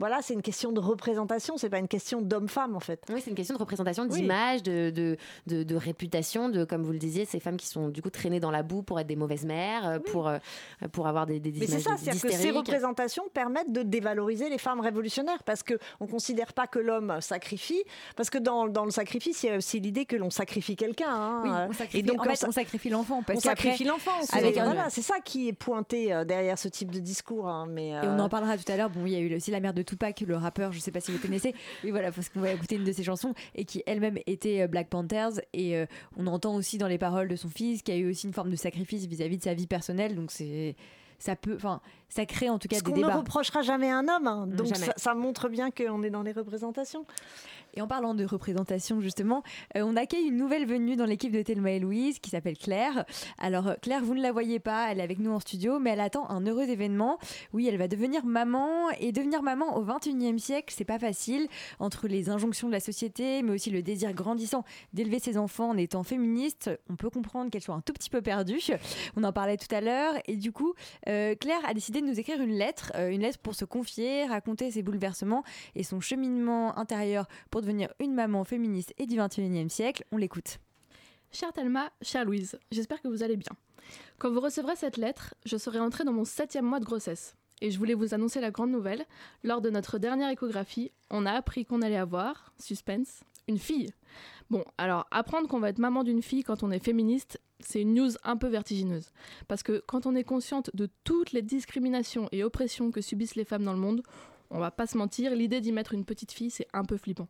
voilà, c'est une question de représentation, c'est pas une question d'homme-femme en fait. Oui, c'est une question de représentation, Oui. d'image, de, de, de, de réputation, de, comme vous le disiez, ces femmes qui sont du coup traînées dans la boue pour être des mauvaises mères, euh, pour, euh, pour avoir des, des Mais c'est ça, c'est-à-dire que ces représentations permettent de dévaloriser les femmes révolutionnaires parce qu'on ne considère pas que l'homme sacrifie, parce que dans, dans le sacrifice, il y a aussi l'idée que l'on sacrifie quelqu'un. hein. Oui, on sacrifie, Et donc, en on fait, on sacrifie l'enfant. on sacrifie l'enfant. voilà, c'est ça qui est pointé euh, derrière ce type de discours. hein, mais, Et on en parlera tout à l'heure. Bon, il y a eu aussi la mère de Tupac, le rappeur, je sais pas si vous connaissez. Oui, voilà, parce qu'on va écouter une de ses chansons et qui elle-même était euh, Black Panthers. Et euh, on entend aussi dans les paroles de son fils qu'il y a eu aussi une forme de sacrifice vis-à-vis de sa vie personnelle. Donc c'est. Ça peut. Enfin, ça crée en tout cas des qu'on ne débats. reprochera jamais à un homme. hein. donc ça, ça montre bien qu'on est dans les représentations. Et en parlant de représentation, justement, euh, on accueille une nouvelle venue dans l'équipe de Thelma et Louise qui s'appelle Claire. Alors, euh, Claire, vous ne la voyez pas, elle est avec nous en studio, mais elle attend un heureux événement. Oui, elle va devenir maman. Et devenir maman au 21e siècle, c'est pas facile. Entre les injonctions de la société, mais aussi le désir grandissant d'élever ses enfants en étant féministe, on peut comprendre qu'elle soit un tout petit peu perdue. On en parlait tout à l'heure. Et du coup, euh, Claire a décidé de nous écrire une lettre, une lettre pour se confier, raconter ses bouleversements et son cheminement intérieur pour devenir une maman féministe et du 21e siècle. On l'écoute. Chère Thelma, chère Louise, j'espère que vous allez bien. Quand vous recevrez cette lettre, je serai entrée dans mon septième mois de grossesse. Et je voulais vous annoncer la grande nouvelle. Lors de notre dernière échographie, on a appris qu'on allait avoir, suspense, une fille. Bon, alors apprendre qu'on va être maman d'une fille quand on est féministe, c'est une news un peu vertigineuse. Parce que quand on est consciente de toutes les discriminations et oppressions que subissent les femmes dans le monde, on va pas se mentir, l'idée d'y mettre une petite fille, c'est un peu flippant.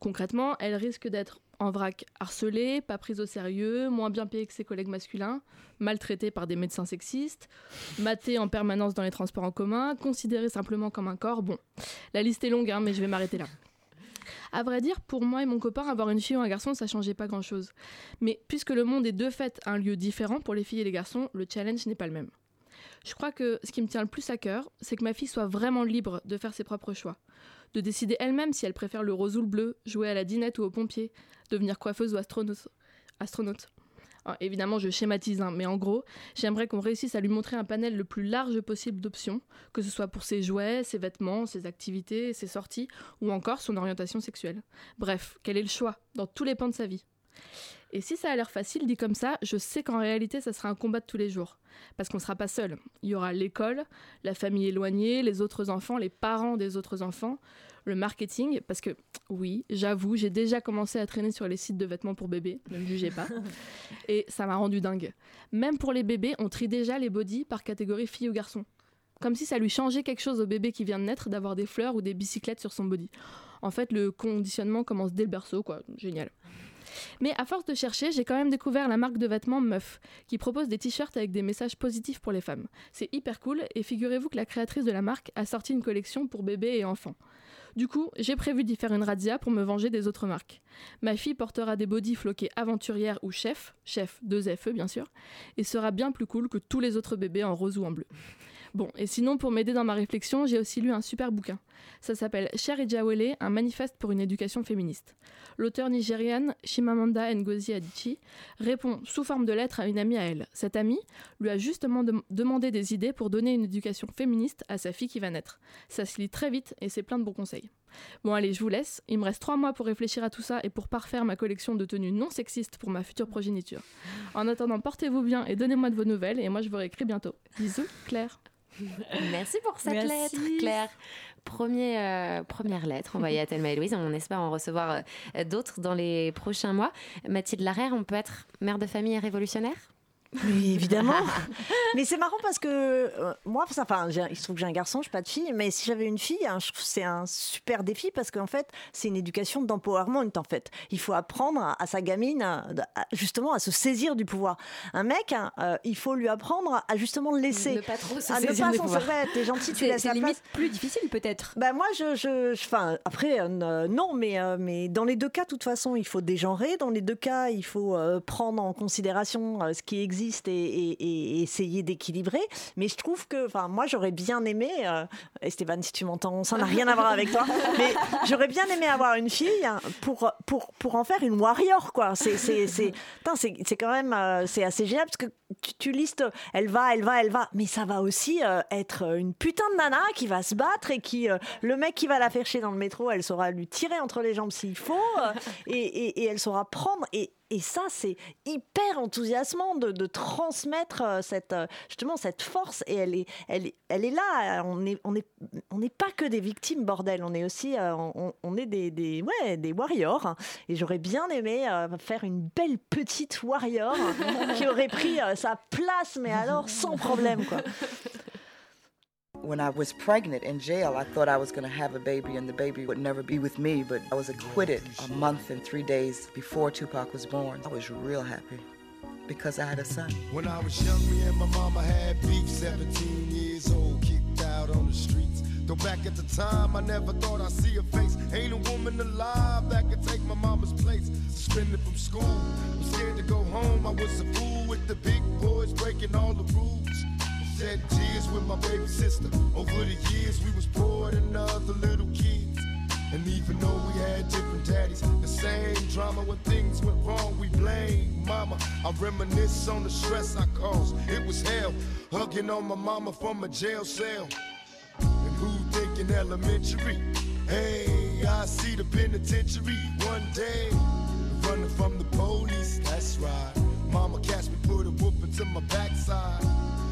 Concrètement, elle risque d'être en vrac harcelée, pas prise au sérieux, moins bien payée que ses collègues masculins, maltraitée par des médecins sexistes, matée en permanence dans les transports en commun, considérée simplement comme un corps. Bon, la liste est longue, hein, mais je vais m'arrêter là. À vrai dire, pour moi et mon copain, avoir une fille ou un garçon, ça changeait pas grand chose. Mais puisque le monde est de fait un lieu différent pour les filles et les garçons, le challenge n'est pas le même. Je crois que ce qui me tient le plus à cœur, c'est que ma fille soit vraiment libre de faire ses propres choix, de décider elle-même si elle préfère le rose ou le bleu, jouer à la dinette ou au pompier, devenir coiffeuse ou astronaute. Alors, évidemment, je schématise, hein, mais en gros, j'aimerais qu'on réussisse à lui montrer un panel le plus large possible d'options, que ce soit pour ses jouets, ses vêtements, ses activités, ses sorties, ou encore son orientation sexuelle. Bref, quel est le choix dans tous les pans de sa vie? Et si ça a l'air facile dit comme ça, je sais qu'en réalité, ça sera un combat de tous les jours. Parce qu'on ne sera pas seul. Il y aura l'école, la famille éloignée, les autres enfants, les parents des autres enfants, le marketing. Parce que, oui, j'avoue, j'ai déjà commencé à traîner sur les sites de vêtements pour bébés, ne me jugez pas. Et ça m'a rendu dingue. Même pour les bébés, on trie déjà les bodys par catégorie fille ou garçon. Comme si ça lui changeait quelque chose au bébé qui vient de naître d'avoir des fleurs ou des bicyclettes sur son body. En fait, le conditionnement commence dès le berceau, quoi. Génial. Mais à force de chercher, j'ai quand même découvert la marque de vêtements Meuf, qui propose des t-shirts avec des messages positifs pour les femmes. C'est hyper cool, et figurez-vous que la créatrice de la marque a sorti une collection pour bébés et enfants. Du coup, j'ai prévu d'y faire une razzia pour me venger des autres marques. Ma fille portera des bodys floqués aventurière ou chef, chef 2 FE bien sûr, et sera bien plus cool que tous les autres bébés en rose ou en bleu. Bon, et sinon, pour m'aider dans ma réflexion, j'ai aussi lu un super bouquin. Ça s'appelle Cher Ejawele, un manifeste pour une éducation féministe. L'auteur nigériane Chimamanda Ngozi Adichie répond sous forme de lettre à une amie à elle. Cette amie lui a justement dem- demandé des idées pour donner une éducation féministe à sa fille qui va naître. Ça se lit très vite et c'est plein de bons conseils. Bon allez, je vous laisse. Il me reste trois mois pour réfléchir à tout ça et pour parfaire ma collection de tenues non sexistes pour ma future progéniture. En attendant, portez-vous bien et donnez-moi de vos nouvelles et moi je vous réécris bientôt. Bisous, Claire. Merci pour cette Merci. lettre, Claire. Premier, euh, première lettre envoyée à Thelma et Louise. On espère en recevoir euh, d'autres dans les prochains mois. Mathilde Larère, on peut être mère de famille et révolutionnaire? Mais évidemment. mais c'est marrant parce que euh, moi, enfin, il se trouve que j'ai un garçon, je n'ai pas de fille, mais si j'avais une fille, hein, je trouve que c'est un super défi parce qu'en fait, c'est une éducation d'empowerment en fait. Il faut apprendre à, à sa gamine à- à- justement à se saisir du pouvoir. Un mec, hein, euh, il faut lui apprendre à justement le laisser. Ne pas trop se à ne saisir pas s'en T'es gentil, tu C'est- laisses la limite place. plus difficile peut-être. Bah moi, je, je, je- après, euh, non, mais, euh, mais dans les deux cas, de toute façon, il faut dégenrer. Dans les deux cas, il faut euh, prendre en considération euh, ce qui existe et, et- et essayer d'équilibrer. Mais je trouve que, enfin, moi, j'aurais bien aimé, euh, Esteban, si tu m'entends, ça n'a rien à voir avec toi, mais j'aurais bien aimé avoir une fille pour, pour, pour en faire une warrior, quoi. C'est, quand même, euh, c'est assez génial parce que tu, tu listes, elle va, elle va, elle va, mais ça va aussi euh, être une putain de nana qui va se battre et qui, euh, le mec qui va la faire chier dans le métro, elle saura lui tirer entre les jambes s'il faut, et, et- et elle saura prendre. Et, et ça, c'est hyper enthousiasmant de, de transmettre euh, cette, euh, justement cette force. Et elle est, elle est, elle est là. On n'est on est, on n'est pas que des victimes, bordel. On est aussi, euh, on, on est des, des, ouais, des warriors. Et j'aurais bien aimé faire une belle petite warrior qui aurait pris sa place, mais alors sans problème, quoi. When I was pregnant in jail, I thought I was going to have a baby and the baby would never be with me, but I was acquitted a month and three days before Tupac was born. I was real happy because I had a son. When I was young, me and my mama had beef. 17 years old, kicked out on the streets. Though back at the time, I never thought I'd see a face. Ain't a woman alive that could take my mama's place. Suspended from school, I'm scared to go home. I was a fool with the big boys breaking all the rules. Shed tears with my baby sister. Over the years, we was poor than other little kids. And even though we had different daddies, the same drama when things went wrong, we blame mama. I reminisce on the stress I caused. It was hell, hugging on my mama from a jail cell. And who thinking elementary? Hey, I see the penitentiary one day. Running from the police, that's right. Mama catch me, put a whooping to my backside.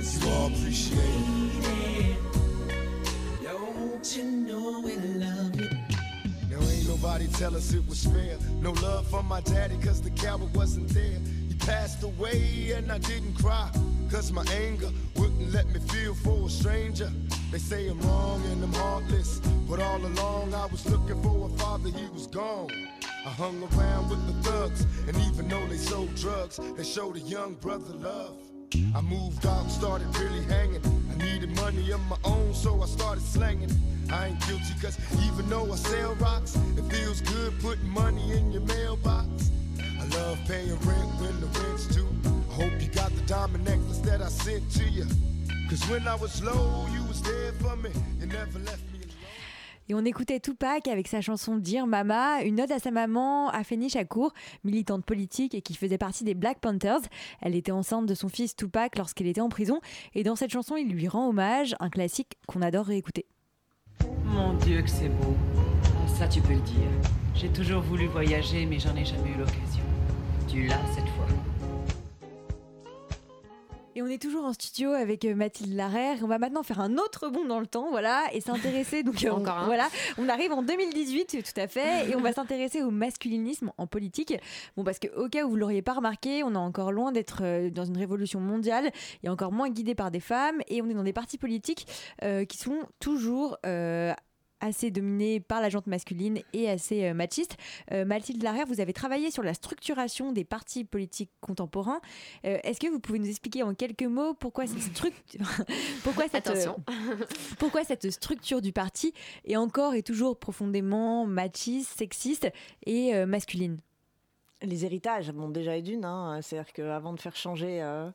You all appreciate it. Now ain't nobody tell us it was fair. No love from my daddy cause the coward wasn't there. He passed away and I didn't cry. Cause my anger wouldn't let me feel for a stranger. They say I'm wrong and I'm heartless. But all along I was looking for a father, he was gone. I hung around with the thugs, and even though they sold drugs, they showed a young brother love. I moved out and started really hanging. I needed money of my own, so I started slanging. I ain't guilty, cause even though I sell rocks, it feels good putting money in your mailbox. I love paying rent when the rent's due. I hope you got the diamond necklace that I sent to you. Cause when I was low, you was there for me. You never left. Et on écoutait Tupac avec sa chanson Dire Mama, une ode à sa maman, Afeni Shakur, militante politique et qui faisait partie des Black Panthers. Elle était enceinte de son fils Tupac lorsqu'il était en prison. Et dans cette chanson, il lui rend hommage, un classique qu'on adore réécouter. Mon Dieu que c'est beau. Ça tu peux le dire. J'ai toujours voulu voyager mais j'en ai jamais eu l'occasion. Tu l'as cette fois. Et on est toujours en studio avec euh, Mathilde Larère. On va maintenant faire un autre bond dans le temps, voilà, et s'intéresser. Donc, euh, on- Encore un. voilà, on arrive en 2018, tout à fait, et on va s'intéresser au masculinisme en politique. Bon, parce que au cas où vous l'auriez pas remarqué, on est encore loin d'être euh, dans une révolution mondiale, et encore moins guidé par des femmes, et on est dans des partis politiques euh, qui sont toujours euh, assez dominés par la jante masculine et assez euh, machistes. Euh, Mathilde Larère, vous avez travaillé sur la structuration des partis politiques contemporains. Euh, Est-ce que vous pouvez nous expliquer en quelques mots pourquoi cette structure, pourquoi cette, Attention. euh, pourquoi cette structure du parti est encore et toujours profondément machiste, sexiste et euh, masculine? Les héritages, bon, déjà et d'une, hein, c'est-à-dire qu'avant de faire changer. euh,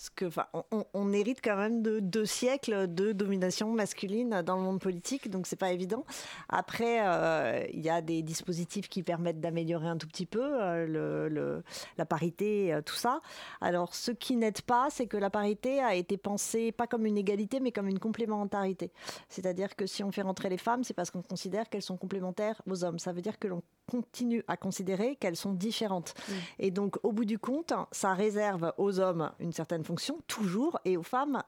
ce que, enfin, on, hérite quand même de deux siècles de domination masculine dans le monde politique, donc c'est pas évident. Après, euh, il y a des dispositifs qui permettent d'améliorer un tout petit peu euh, le, le- la parité, euh, tout ça. Alors, ce qui n'aide pas, c'est que la parité a été pensée pas comme une égalité, mais comme une complémentarité. C'est-à-dire que si on fait rentrer les femmes, c'est parce qu'on considère qu'elles sont complémentaires aux hommes. Ça veut dire que l'on continue à considérer qu'elles sont différentes. Et donc, au bout du compte, ça réserve aux hommes une certaine fonction, toujours, et aux femmes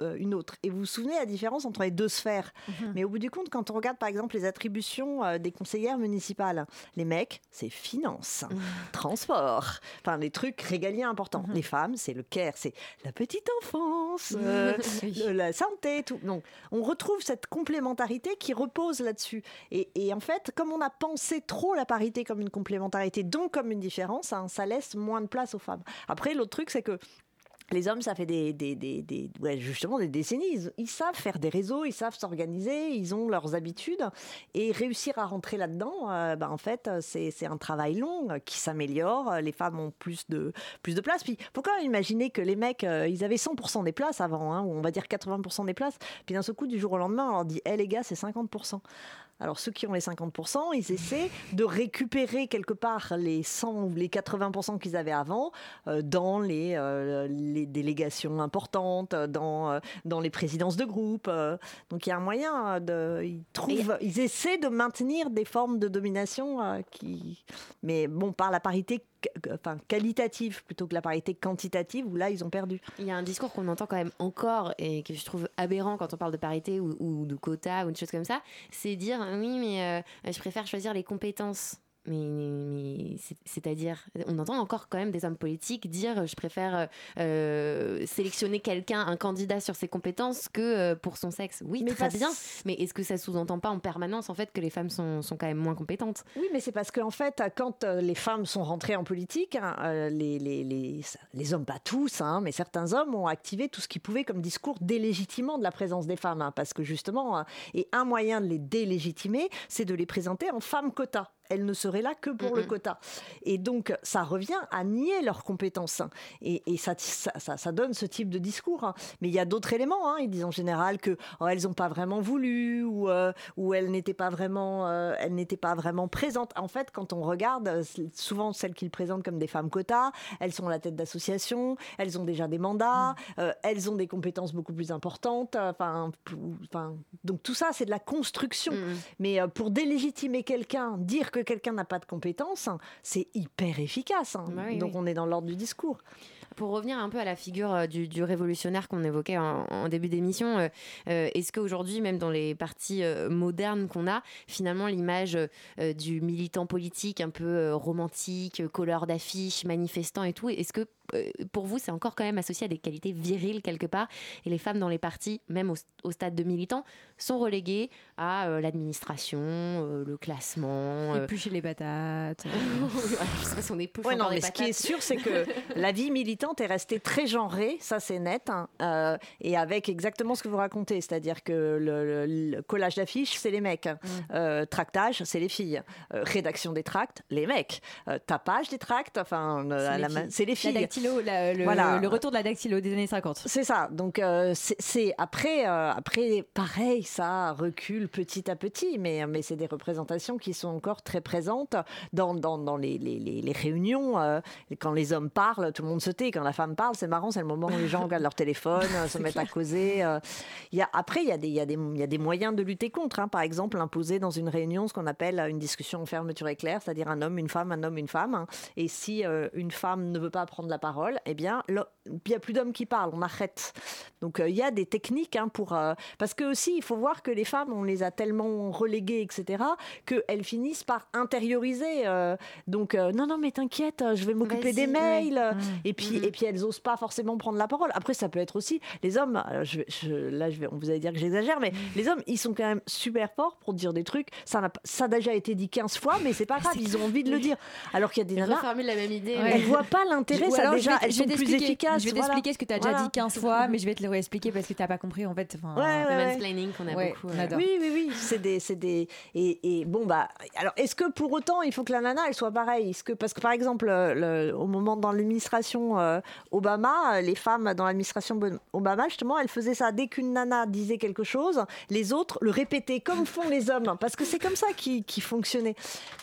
euh, une autre. Et vous vous souvenez la différence entre les deux sphères Mais au bout du compte, quand on regarde par exemple les attributions euh, des conseillères municipales, les mecs, c'est finance, transport, enfin les trucs régaliens importants. Les femmes, c'est le care, c'est la petite enfance, euh, la santé, tout. Donc, on retrouve cette complémentarité qui repose là-dessus. Et, et en fait, comme on a pensé trop la parité comme une complémentarité, donc comme une différence, hein, ça laisse moins de place aux femmes. Après, l'autre truc, c'est que les hommes, ça fait des, des, des, justement des décennies. Ils, savent faire des réseaux, ils savent s'organiser, ils ont leurs habitudes. Et réussir à rentrer là-dedans, euh, ben, en fait, c'est un travail long qui s'améliore. Les femmes ont plus de, plus de place. Puis, même imaginer que les mecs, euh, ils avaient 100% des places avant, hein, ou on va dire 80% des places. Puis d'un seul coup, du jour au lendemain, on leur dit Eh les gars, c'est 50%. Alors ceux qui ont les 50%, ils essaient de récupérer quelque part les 100 ou les 80% qu'ils avaient avant euh, dans les, euh, les délégations importantes, dans, euh, dans les présidences de groupe. donc il y a un moyen de... Ils, trouvent, ils essaient de maintenir des formes de domination qui... Mais bon, par la parité enfin, qualitative plutôt que la parité quantitative, où là, ils ont perdu. Il y a un discours qu'on entend quand même encore et que je trouve aberrant quand on parle de parité ou, de quota ou une chose comme ça, c'est dire oui mais euh, je préfère choisir les compétences. Mais, mais c'est- c'est-à-dire, on entend encore quand même des hommes politiques dire je préfère euh, sélectionner quelqu'un, un candidat sur ses compétences que euh, pour son sexe. Oui, Mais très bien. Mais est-ce que ça sous-entend pas en permanence en fait que les femmes sont, sont quand même moins compétentes? Oui, mais c'est parce qu'en fait, quand euh, les femmes sont rentrées en politique, hein, euh, les, les, les, les hommes, pas tous, hein, mais certains hommes ont activé tout ce qu'ils pouvaient comme discours délégitimant de la présence des femmes. hein, parce que justement, hein, et un moyen de les délégitimer, c'est de les présenter en femmes quotas. Elles ne seraient là que pour le quota. Et donc, ça revient à nier leurs compétences. Et, et ça, ça, ça- ça donne ce type de discours. hein. Mais il y a d'autres éléments. hein. Ils disent en général que oh, elles n'ont pas vraiment voulu ou, euh, ou elles n'étaient pas vraiment, euh, elles n'étaient pas vraiment présentes. En fait, quand on regarde, euh, souvent celles qu'ils présentent comme des femmes quotas, elles sont à la tête d'associations, elles ont déjà des mandats, euh, elles ont des compétences beaucoup plus importantes. Enfin, donc tout ça, c'est de la construction. Mais euh, pour délégitimer quelqu'un, dire que quelqu'un n'a pas de compétences, hein, c'est hyper efficace. hein. Bah oui, donc oui. on est dans l'ordre du discours. Pour revenir un peu à la figure euh, du, du révolutionnaire qu'on évoquait en, en début d'émission, euh, euh, est-ce qu'aujourd'hui, même dans les partis euh, modernes qu'on a, finalement l'image euh, du militant politique un peu romantique, colleur d'affiches, manifestant et tout, est-ce que pour vous c'est encore quand même associé à des qualités viriles quelque part et les femmes dans les partis, même au, au stade de militants, sont reléguées à euh, l'administration, euh, le classement. euh, Éplucher les patates. je sais pas si on épluche Ouais, encore non, mais des ce qui est sûr, c'est que la vie militante est restée très genrée, ça c'est net, hein, euh, et avec exactement ce que vous racontez, c'est-à-dire que le, le- le collage d'affiches, c'est les mecs, Mm. Euh, tractage, c'est les filles, Euh, rédaction des tracts, les mecs, Euh, tapage des tracts, enfin, euh, à les la main- filles. c'est les filles. La dactylo, la- le, Voilà. le retour de la dactylo des années 50. C'est ça. Donc euh, c'est- après, euh, après pareil, ça recule petit à petit, mais mais c'est des représentations qui sont encore très présentes dans dans, dans les, les, les, les réunions. euh, quand les hommes parlent, tout le monde se tait. Quand la femme parle, c'est marrant, c'est le moment où les gens regardent leur téléphone, se mettent à causer. Il y a après, il y a des il y a des il y a des moyens de lutter contre. hein. Par exemple, imposer dans une réunion ce qu'on appelle une discussion en fermeture éclair, c'est-à-dire un homme, une femme, un homme, une femme. hein. Et si une femme ne veut pas prendre la parole, eh bien, il n'y a plus d'hommes qui parlent, on arrête. Donc euh, il y a des techniques hein, pour... euh, parce que aussi, il faut voir que les femmes, on les a tellement reléguées, etc., qu'elles finissent par intérioriser. euh, donc, non, non, mais t'inquiète, je vais m'occuper des ouais. mails. Mm. Et, puis, et puis, elles n'osent pas forcément prendre la parole. Après, ça peut être aussi... Les hommes, je je- là, je vais, on vous allez dire que j'exagère, mais les hommes, ils sont quand même super forts pour dire des trucs. Ça, pas- ça a déjà été dit 15 fois, mais c'est pas grave, ils ont envie de le dire. Alors qu'il y a des nanas... la même idée. Elles voient pas l'intérêt, ça alors, déjà, je vais, elles je vais sont plus t'expliquer- efficaces. Je vais voilà. t'expliquer ce que tu as déjà dit 15 fois, mais je vais te le réexpliquer parce que tu n'as pas compris en fait. Enfin, Ouais, Le ouais, mansplaining qu'on a Ouais, beaucoup. on euh, adore. Oui, oui, oui, c'est des, c'est des, et, et bon bah, alors est-ce que pour autant il faut que la nana elle soit pareille? Est-ce que parce que par exemple euh, le- au moment dans l'administration euh, Obama, les femmes dans l'administration Obama justement, elles faisaient ça dès qu'une nana disait quelque chose, les autres le répétaient comme font les hommes, parce que c'est comme ça qui, qui fonctionnait.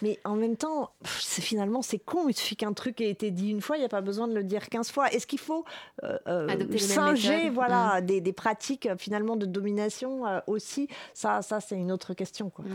Mais en même temps, c'est finalement c'est con, il suffit qu'un truc ait été dit une fois, il n'y a pas besoin de le dire 15 fois. Est-ce qu'il faut euh, euh, singer voilà des, des pratiques euh, finalement de domination euh, aussi? Ça, ça c'est une autre question quoi.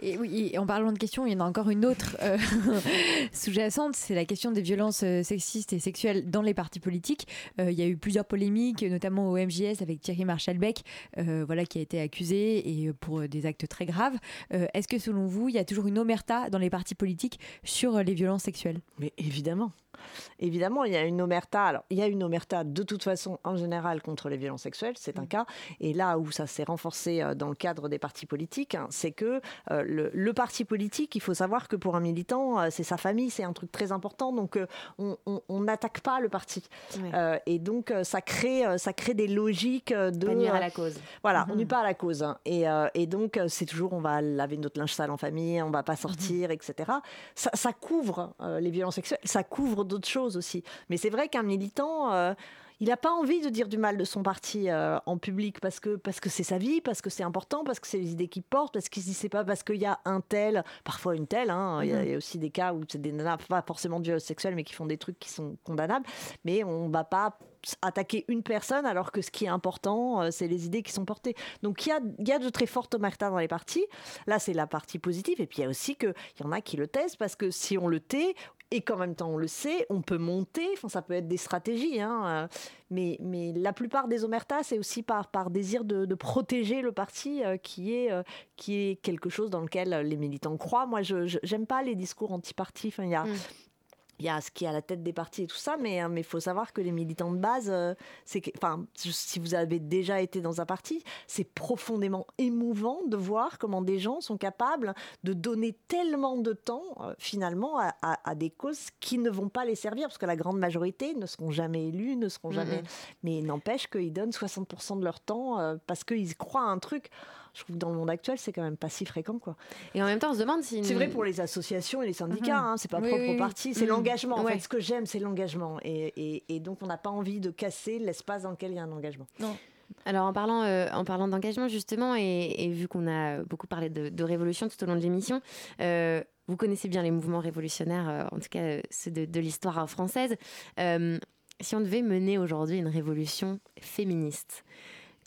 Et oui, et en parlant de questions, il y en a encore une autre euh, sous-jacente, c'est la question des violences sexistes et sexuelles dans les partis politiques. Euh, il y a eu plusieurs polémiques, notamment au MJS avec Thierry Marshall-Beck, euh, voilà, qui a été accusé et pour des actes très graves. Euh, Est-ce que selon vous, il y a toujours une omerta dans les partis politiques sur les violences sexuelles? Mais évidemment. Évidemment, il y a une omerta. Alors, il y a une omerta de toute façon en général contre les violences sexuelles, c'est un cas. Et là où ça s'est renforcé euh, dans le cadre des partis politiques, hein, c'est que euh, le, le parti politique, il faut savoir que pour un militant, euh, c'est sa famille, c'est un truc très important. Donc, euh, on- on on n'attaque pas le parti. Et donc, ça crée, ça crée des logiques de Pas nuire à la cause. voilà, on Mhm. nuit pas à la cause. hein. Et, et donc, c'est toujours, on va laver notre linge sale en famille, on va pas sortir, etc. Ça, ça couvre les violences sexuelles, ça couvre d'autres choses aussi. Mais c'est vrai qu'un militant, euh, il n'a pas envie de dire du mal de son parti euh, en public parce que parce que c'est sa vie, parce que c'est important, parce que c'est les idées qu'il porte, parce qu'il se dit c'est pas parce qu'il y a un tel, parfois une telle. hein. Il y, a- Mhm. il y a aussi des cas où c'est des nanas, pas forcément violences sexuelles, mais qui font des trucs qui sont condamnables. Mais on va pas attaquer une personne alors que ce qui est important, euh, c'est les idées qui sont portées. Donc il y a, il y a de très fortes omertas dans les partis. Là, c'est la partie positive. Et puis il y a aussi qu'il y en a qui le testent parce que si on le tait et qu'en même temps on le sait, on peut monter. Enfin, ça peut être des stratégies. hein, euh, mais, mais la plupart des omertas, c'est aussi par, par désir de, de protéger le parti euh, qui, est, euh, qui est quelque chose dans lequel les militants croient. Moi, je j'aime pas les discours anti-partis. Enfin, il a il y a ce qui est à la tête des partis et tout ça, mais il faut savoir que les militants de base, euh, c'est que, enfin, si vous avez déjà été dans un parti, c'est profondément émouvant de voir comment des gens sont capables de donner tellement de temps, euh, finalement, à, à- à des causes qui ne vont pas les servir, parce que la grande majorité ne seront jamais élus, ne seront jamais. Mhm. Mais il n'empêche qu'ils donnent 60% de leur temps euh, parce qu'ils croient à un truc. Je trouve que dans le monde actuel, c'est quand même pas si fréquent, quoi. Et en même temps, on se demande si. C'est vrai pour les associations et les syndicats, Mhm. hein, c'est pas Oui, propre oui, au oui. parti, c'est Mhm. l'engagement. En Ouais. fait, ce que j'aime, c'est l'engagement. Et, et- et donc, on n'a pas envie de casser l'espace dans lequel il y a un engagement. Non. Alors en parlant, euh, en parlant d'engagement justement, et, et vu qu'on a beaucoup parlé de, de révolution tout au long de l'émission, euh, vous connaissez bien les mouvements révolutionnaires, euh, en tout cas ceux de, de l'histoire française. Euh, si on devait mener aujourd'hui une révolution féministe,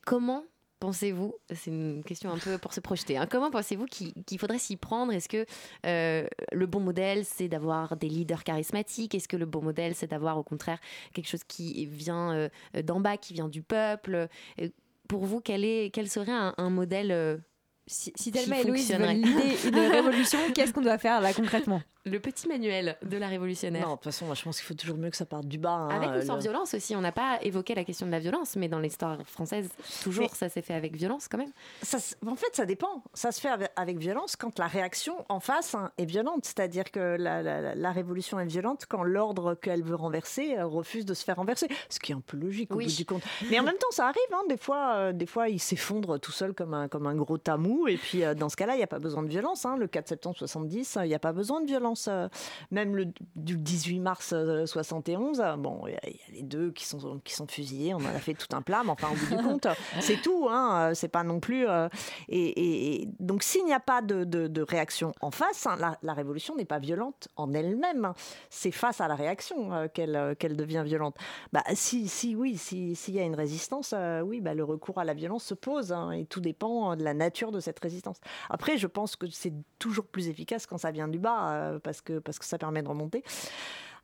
comment pensez-vous, c'est une question un peu pour se projeter, hein, comment pensez-vous qu'il faudrait s'y prendre? Est-ce que euh, le bon modèle, c'est d'avoir des leaders charismatiques? Est-ce que le bon modèle, c'est d'avoir au contraire quelque chose qui vient euh, d'en bas, qui vient du peuple? Euh, Pour vous, quel, est, quel serait un, un modèle Si, qui Thelma et Louise veulent une révolution, qu'est-ce qu'on doit faire là concrètement? Le petit manuel de la révolutionnaire. Non, de toute façon, moi, je pense qu'il faut toujours mieux que ça parte du bas. hein, Avec ou sans le- violence aussi. On n'a pas évoqué la question de la violence, mais dans l'histoire française, toujours, Mais- ça s'est fait avec violence quand même. Ça en fait, ça dépend. Ça se fait avec, violence quand la réaction en face hein, est violente. C'est-à-dire que la, la- la- la révolution est violente quand l'ordre qu'elle veut renverser euh, refuse de se faire renverser. Ce qui est un peu logique au Oui. bout du compte. Mais en même temps, ça arrive. hein. Des, fois, euh, des fois, il s'effondre tout seul comme un, comme un gros tamou. Et puis, euh, dans ce cas-là, il n'y a pas besoin de violence. hein. Le 4 septembre 70, euh, il n'y a pas besoin de violence. euh. Même le du 18 mars euh, 71, euh, bon, il y, a- il y a les deux qui sont, qui sont fusillés. On en a fait tout un plat. Mais enfin, au bout du compte, c'est tout. Hein. C'est pas non plus. euh, et, donc, s'il n'y a pas de, de- de réaction en face, hein, la, la révolution n'est pas violente en elle-même. C'est face à la réaction euh, qu'elle euh, qu'elle devient violente. Bah, si, si oui, si- s'il y a une résistance, oui, bah, le recours à la violence se pose. et tout dépend de la nature de cette résistance. Après, je pense que c'est toujours plus efficace quand ça vient du bas, euh, parce, que, parce que ça permet de remonter.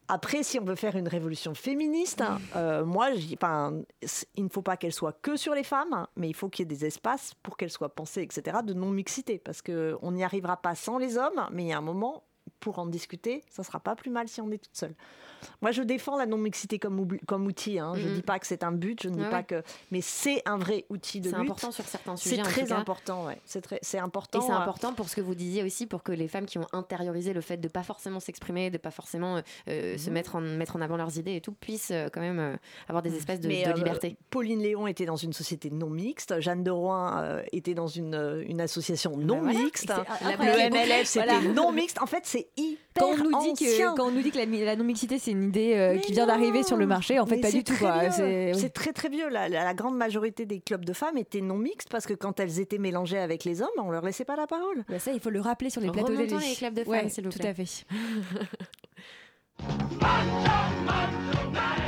Après, si on veut faire une révolution féministe, euh, moi, c- il ne faut pas qu'elle soit que sur les femmes, mais il faut qu'il y ait des espaces pour qu'elle soit pensée, etc., de non-mixité, parce qu'on n'y arrivera pas sans les hommes, mais il y a un moment, pour en discuter, ça sera pas plus mal si on est toute seule. Moi, je défends la non-mixité comme, outil. hein. Je ne Mhm. dis pas que c'est un but, je ne dis Ouais, pas que... Mais c'est un vrai outil de C'est lutte. important sur certains sujets, C'est très important, ouais. C'est très- c'est important. Et c'est euh, important pour ce que vous disiez aussi, pour que les femmes qui ont intériorisé le fait de pas forcément s'exprimer, de pas forcément euh, euh, se Mhm. mettre en, mettre en avant leurs idées et tout, puissent euh, quand même avoir des espaces de, Mais, de liberté. Pauline Léon était dans une société non mixte. Jeanne de Rouen était dans une, une association non voilà. mixte. C'est Le incroyable. MLF, c'était Voilà. non mixte. En fait, c'est hyper Quand on nous dit ancien. que quand on nous dit que la, la non-mixité c'est une idée euh, qui vient d'arriver sur le marché, en fait Mais pas du tout. C'est très très vieux. La, la- la grande majorité des clubs de femmes étaient non mixtes parce que quand elles étaient mélangées avec les hommes, on leur laissait pas la parole. Bah ça, il faut le rappeler sur les plateaux télé. les clubs de femmes, Ouais, s'il vous tout à fait.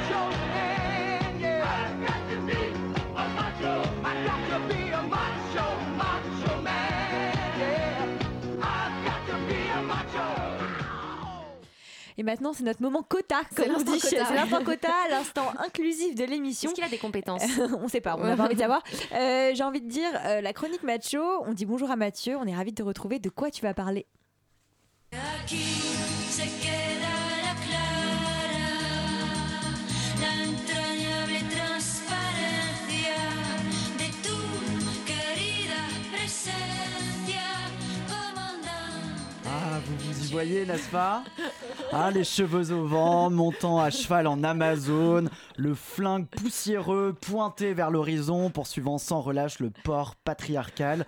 Et maintenant, c'est notre moment quota, comme on dit. C'est l'instant quota, l'instant inclusif de l'émission. Est-ce qu'il a des compétences On sait pas, on n'a pas envie de savoir. Euh, J'ai envie de dire, euh, la chronique macho, on dit bonjour à Mathieu, on est ravis de te retrouver. De quoi tu vas parler? Voyez, n'est-ce pas? Ah, les cheveux au vent, montant à cheval en Amazon, le flingue poussiéreux pointé vers l'horizon, poursuivant sans relâche le port patriarcal.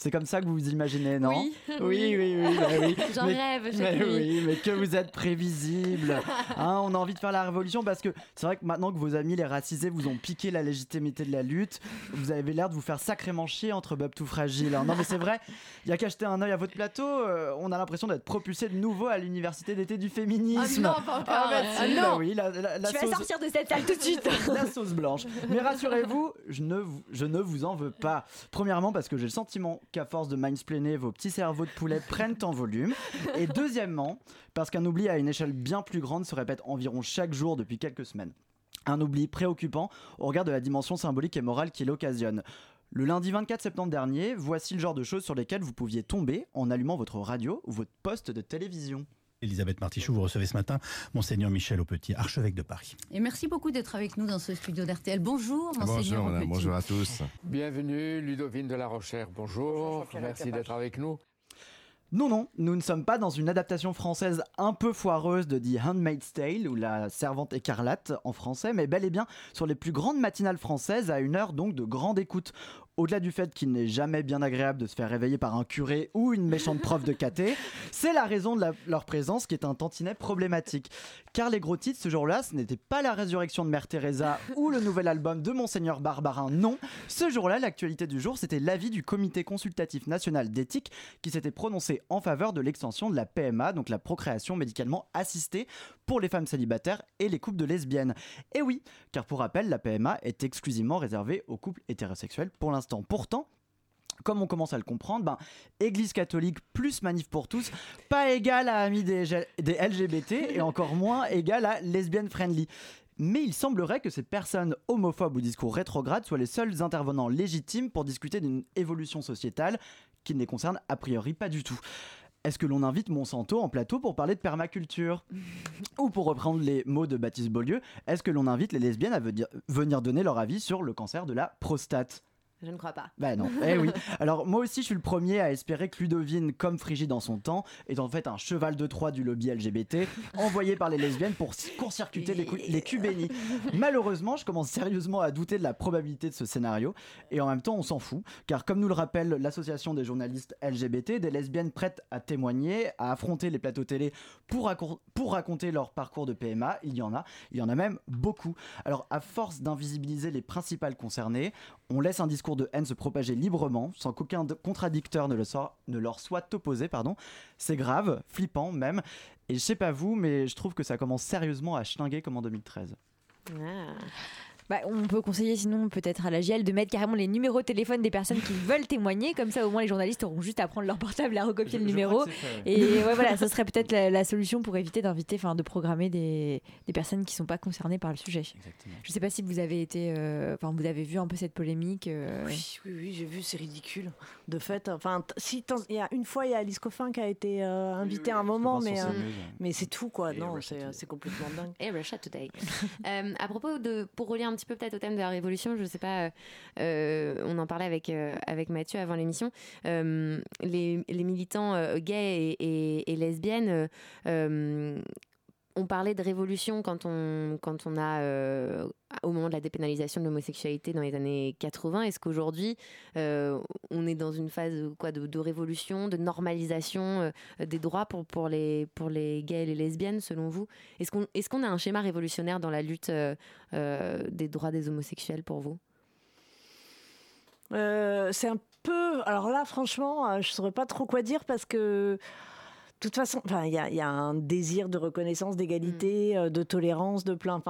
C'est comme ça que vous vous imaginez, non Oui. oui, oui, oui, bah oui. J'en Mais- rêve chaque mais oui, mais que vous êtes prévisible. Hein, on a envie de faire la révolution parce que c'est vrai que maintenant que vos amis les racisés vous ont piqué la légitimité de la lutte, vous avez l'air de vous faire sacrément chier entre Bob tout fragile. hein. Non mais c'est vrai, il y a qu'à jeter un œil à votre plateau, euh, on a l'impression d'être propulsé de nouveau à l'université d'été du féminisme. Ah non, pas encore. Ah bah Ah si, non. bah oui, la, la- la Tu vas sortir de cette salle tout de suite. la sauce blanche. Mais rassurez-vous, je ne, vous, je ne vous en veux pas. Premièrement, parce que j'ai le sentiment qu'à force de mansplainer, vos petits cerveaux de poulet prennent en volume. Et deuxièmement, parce qu'un oubli à une échelle bien plus grande se répète environ chaque jour depuis quelques semaines. Un oubli préoccupant au regard de la dimension symbolique et morale qu'il occasionne. Le lundi 24 septembre dernier, voici le genre de choses sur lesquelles vous pouviez tomber en allumant votre radio ou votre poste de télévision. Elisabeth Martichoux, vous recevez ce matin Monseigneur Michel Aupetit, archevêque de Paris. Et merci beaucoup d'être avec nous dans ce studio d'RTL. Bonjour, Bonjour, Monseigneur madame, Aupetit. bonjour à tous. Bienvenue, Ludovine de la Rochère, bonjour. Merci d'être avec nous. Non, non, nous ne sommes pas dans une adaptation française un peu foireuse de The Handmaid's Tale ou La Servante écarlate en français, mais bel et bien sur les plus grandes matinales françaises à une heure donc de grande écoute. Au-delà du fait qu'il n'est jamais bien agréable de se faire réveiller par un curé ou une méchante prof de caté, c'est la raison de la- leur présence qui est un tantinet problématique. Car les gros titres ce jour-là, ce n'était pas la résurrection de Mère Teresa ou le nouvel album de Monseigneur Barbarin, non. Ce jour-là, l'actualité du jour, c'était l'avis du Comité consultatif national d'éthique qui s'était prononcé en faveur de l'extension de la PMA, donc la procréation médicalement assistée, pour les femmes célibataires et les couples de lesbiennes. Et oui, car pour rappel, la PMA est exclusivement réservée aux couples hétérosexuels pour l'instant. Pourtant, comme on commence à le comprendre, ben, Église catholique plus manif pour tous, pas égal à amis des, des LGBT et encore moins égal à lesbienne friendly. Mais il semblerait que ces personnes homophobes ou discours rétrogrades soient les seuls intervenants légitimes pour discuter d'une évolution sociétale qui ne les concerne a priori pas du tout. Est-ce que l'on invite Monsanto en plateau pour parler de permaculture Ou pour reprendre les mots de Baptiste Beaulieu, est-ce que l'on invite les lesbiennes à venir donner leur avis sur le cancer de la prostate? Je ne crois pas. bah non, eh oui. Alors moi aussi je suis le premier à espérer que Ludovine, comme Frigide dans son temps, est en fait un cheval de Troie du lobby LGBT, envoyé par les lesbiennes pour court-circuiter les, les. Malheureusement, je commence sérieusement à douter de la probabilité de ce scénario, et en même temps on s'en fout, car comme nous le rappelle l'association des journalistes LGBT, des lesbiennes prêtes à témoigner, à affronter les plateaux télé pour, racon- pour raconter leur parcours de PMA, il y en a, il y en a même beaucoup. Alors à force d'invisibiliser les principales concernées, on laisse un discours de haine se propager librement, sans qu'aucun contradicteur ne leur soit opposé. pardon. C'est grave, flippant même. Et je sais pas vous, mais je trouve que ça commence sérieusement à schlinguer comme en 2013. Bah, on peut conseiller sinon peut-être à la GL de mettre carrément les numéros de téléphone des personnes qui veulent témoigner. Comme ça, au moins, les journalistes auront juste à prendre leur portable et à recopier le numéro. Et ouais, voilà, ce serait peut-être la, la solution pour éviter d'inviter, enfin, de programmer des, des personnes qui sont pas concernées par le sujet. Je sais pas si vous avez été, euh, enfin, vous avez vu un peu cette polémique. euh, Oui, oui, oui, j'ai vu, c'est ridicule. De fait, enfin, si y a une fois, il y a Alice Coffin qui a été euh, invitée à un moment, pense mais, euh, c'est tout, quoi. non, c'est c'est complètement dingue. Et Russia Today. Euh, à propos de, pour relier un petit peu peut-être au thème de la révolution, je sais pas, euh, euh, on en parlait avec, euh, avec Mathieu avant l'émission, les, militants gays et, lesbiennes on parlait de révolution quand on, quand on a, euh, au moment de la dépénalisation de l'homosexualité dans les années 80. Est-ce qu'aujourd'hui, euh, on est dans une phase quoi, de, révolution, de normalisation euh, des droits pour, pour, les, pour les gays et les lesbiennes, selon vous? Est-ce qu'on est a un schéma révolutionnaire dans la lutte des droits des homosexuels pour vous? C'est un peu. Alors là, franchement, je ne saurais pas trop quoi dire parce que. De toute façon, il y, a- il y a un désir de reconnaissance, d'égalité, euh, de tolérance, de plein.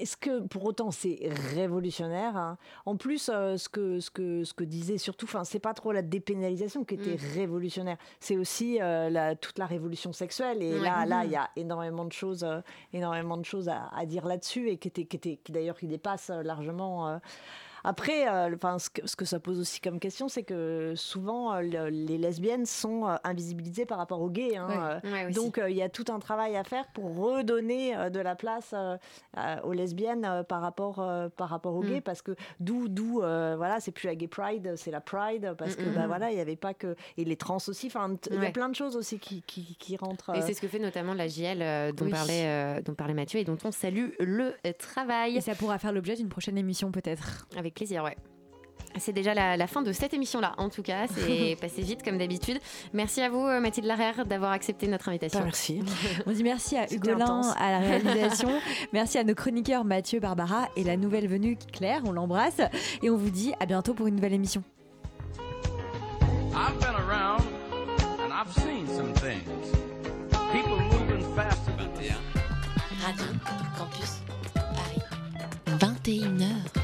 Est-ce que pour autant c'est révolutionnaire hein? En plus, euh, ce que ce que ce que disait surtout, c'est pas trop la dépénalisation qui était révolutionnaire. C'est aussi euh, la, toute la révolution sexuelle. Et Ouais. là, là, Mhm. il y a énormément de choses, euh, énormément de choses à, à dire là-dessus et qui était, qui était, qui d'ailleurs, qui dépasse largement. Après, euh, enfin, ce, que, ce que ça pose aussi comme question, c'est que souvent euh, le- les lesbiennes sont euh, invisibilisées par rapport aux gays. hein, euh, Ouais, donc euh, il y a tout un travail à faire pour redonner euh, de la place euh, euh, aux lesbiennes euh, par rapport euh, par rapport aux Mm. gays, parce que d'où d'où euh, voilà, c'est plus la gay pride, c'est la pride, parce que Mm, mm, bah voilà, il y avait pas que et les trans aussi. Enfin, il y a plein de choses aussi qui qui, qui rentrent. Et c'est ce que fait notamment la JL euh, dont, Oui. parlait, euh, dont parlait Mathieu et dont on salue le travail. Et ça pourra faire l'objet d'une prochaine émission peut-être. Avec plaisir, ouais. C'est déjà la, la fin de cette émission-là, en tout cas. C'est passé vite, comme d'habitude. Merci à vous, Mathilde Larère, d'avoir accepté notre invitation. Merci. On dit merci à Hugolin à la réalisation. merci à nos chroniqueurs Mathieu, Barbara et la nouvelle venue Claire. On l'embrasse et on vous dit à bientôt pour une nouvelle émission. I've been around and I've seen some things. People moving faster than 21. Radio Campus Paris. 21h.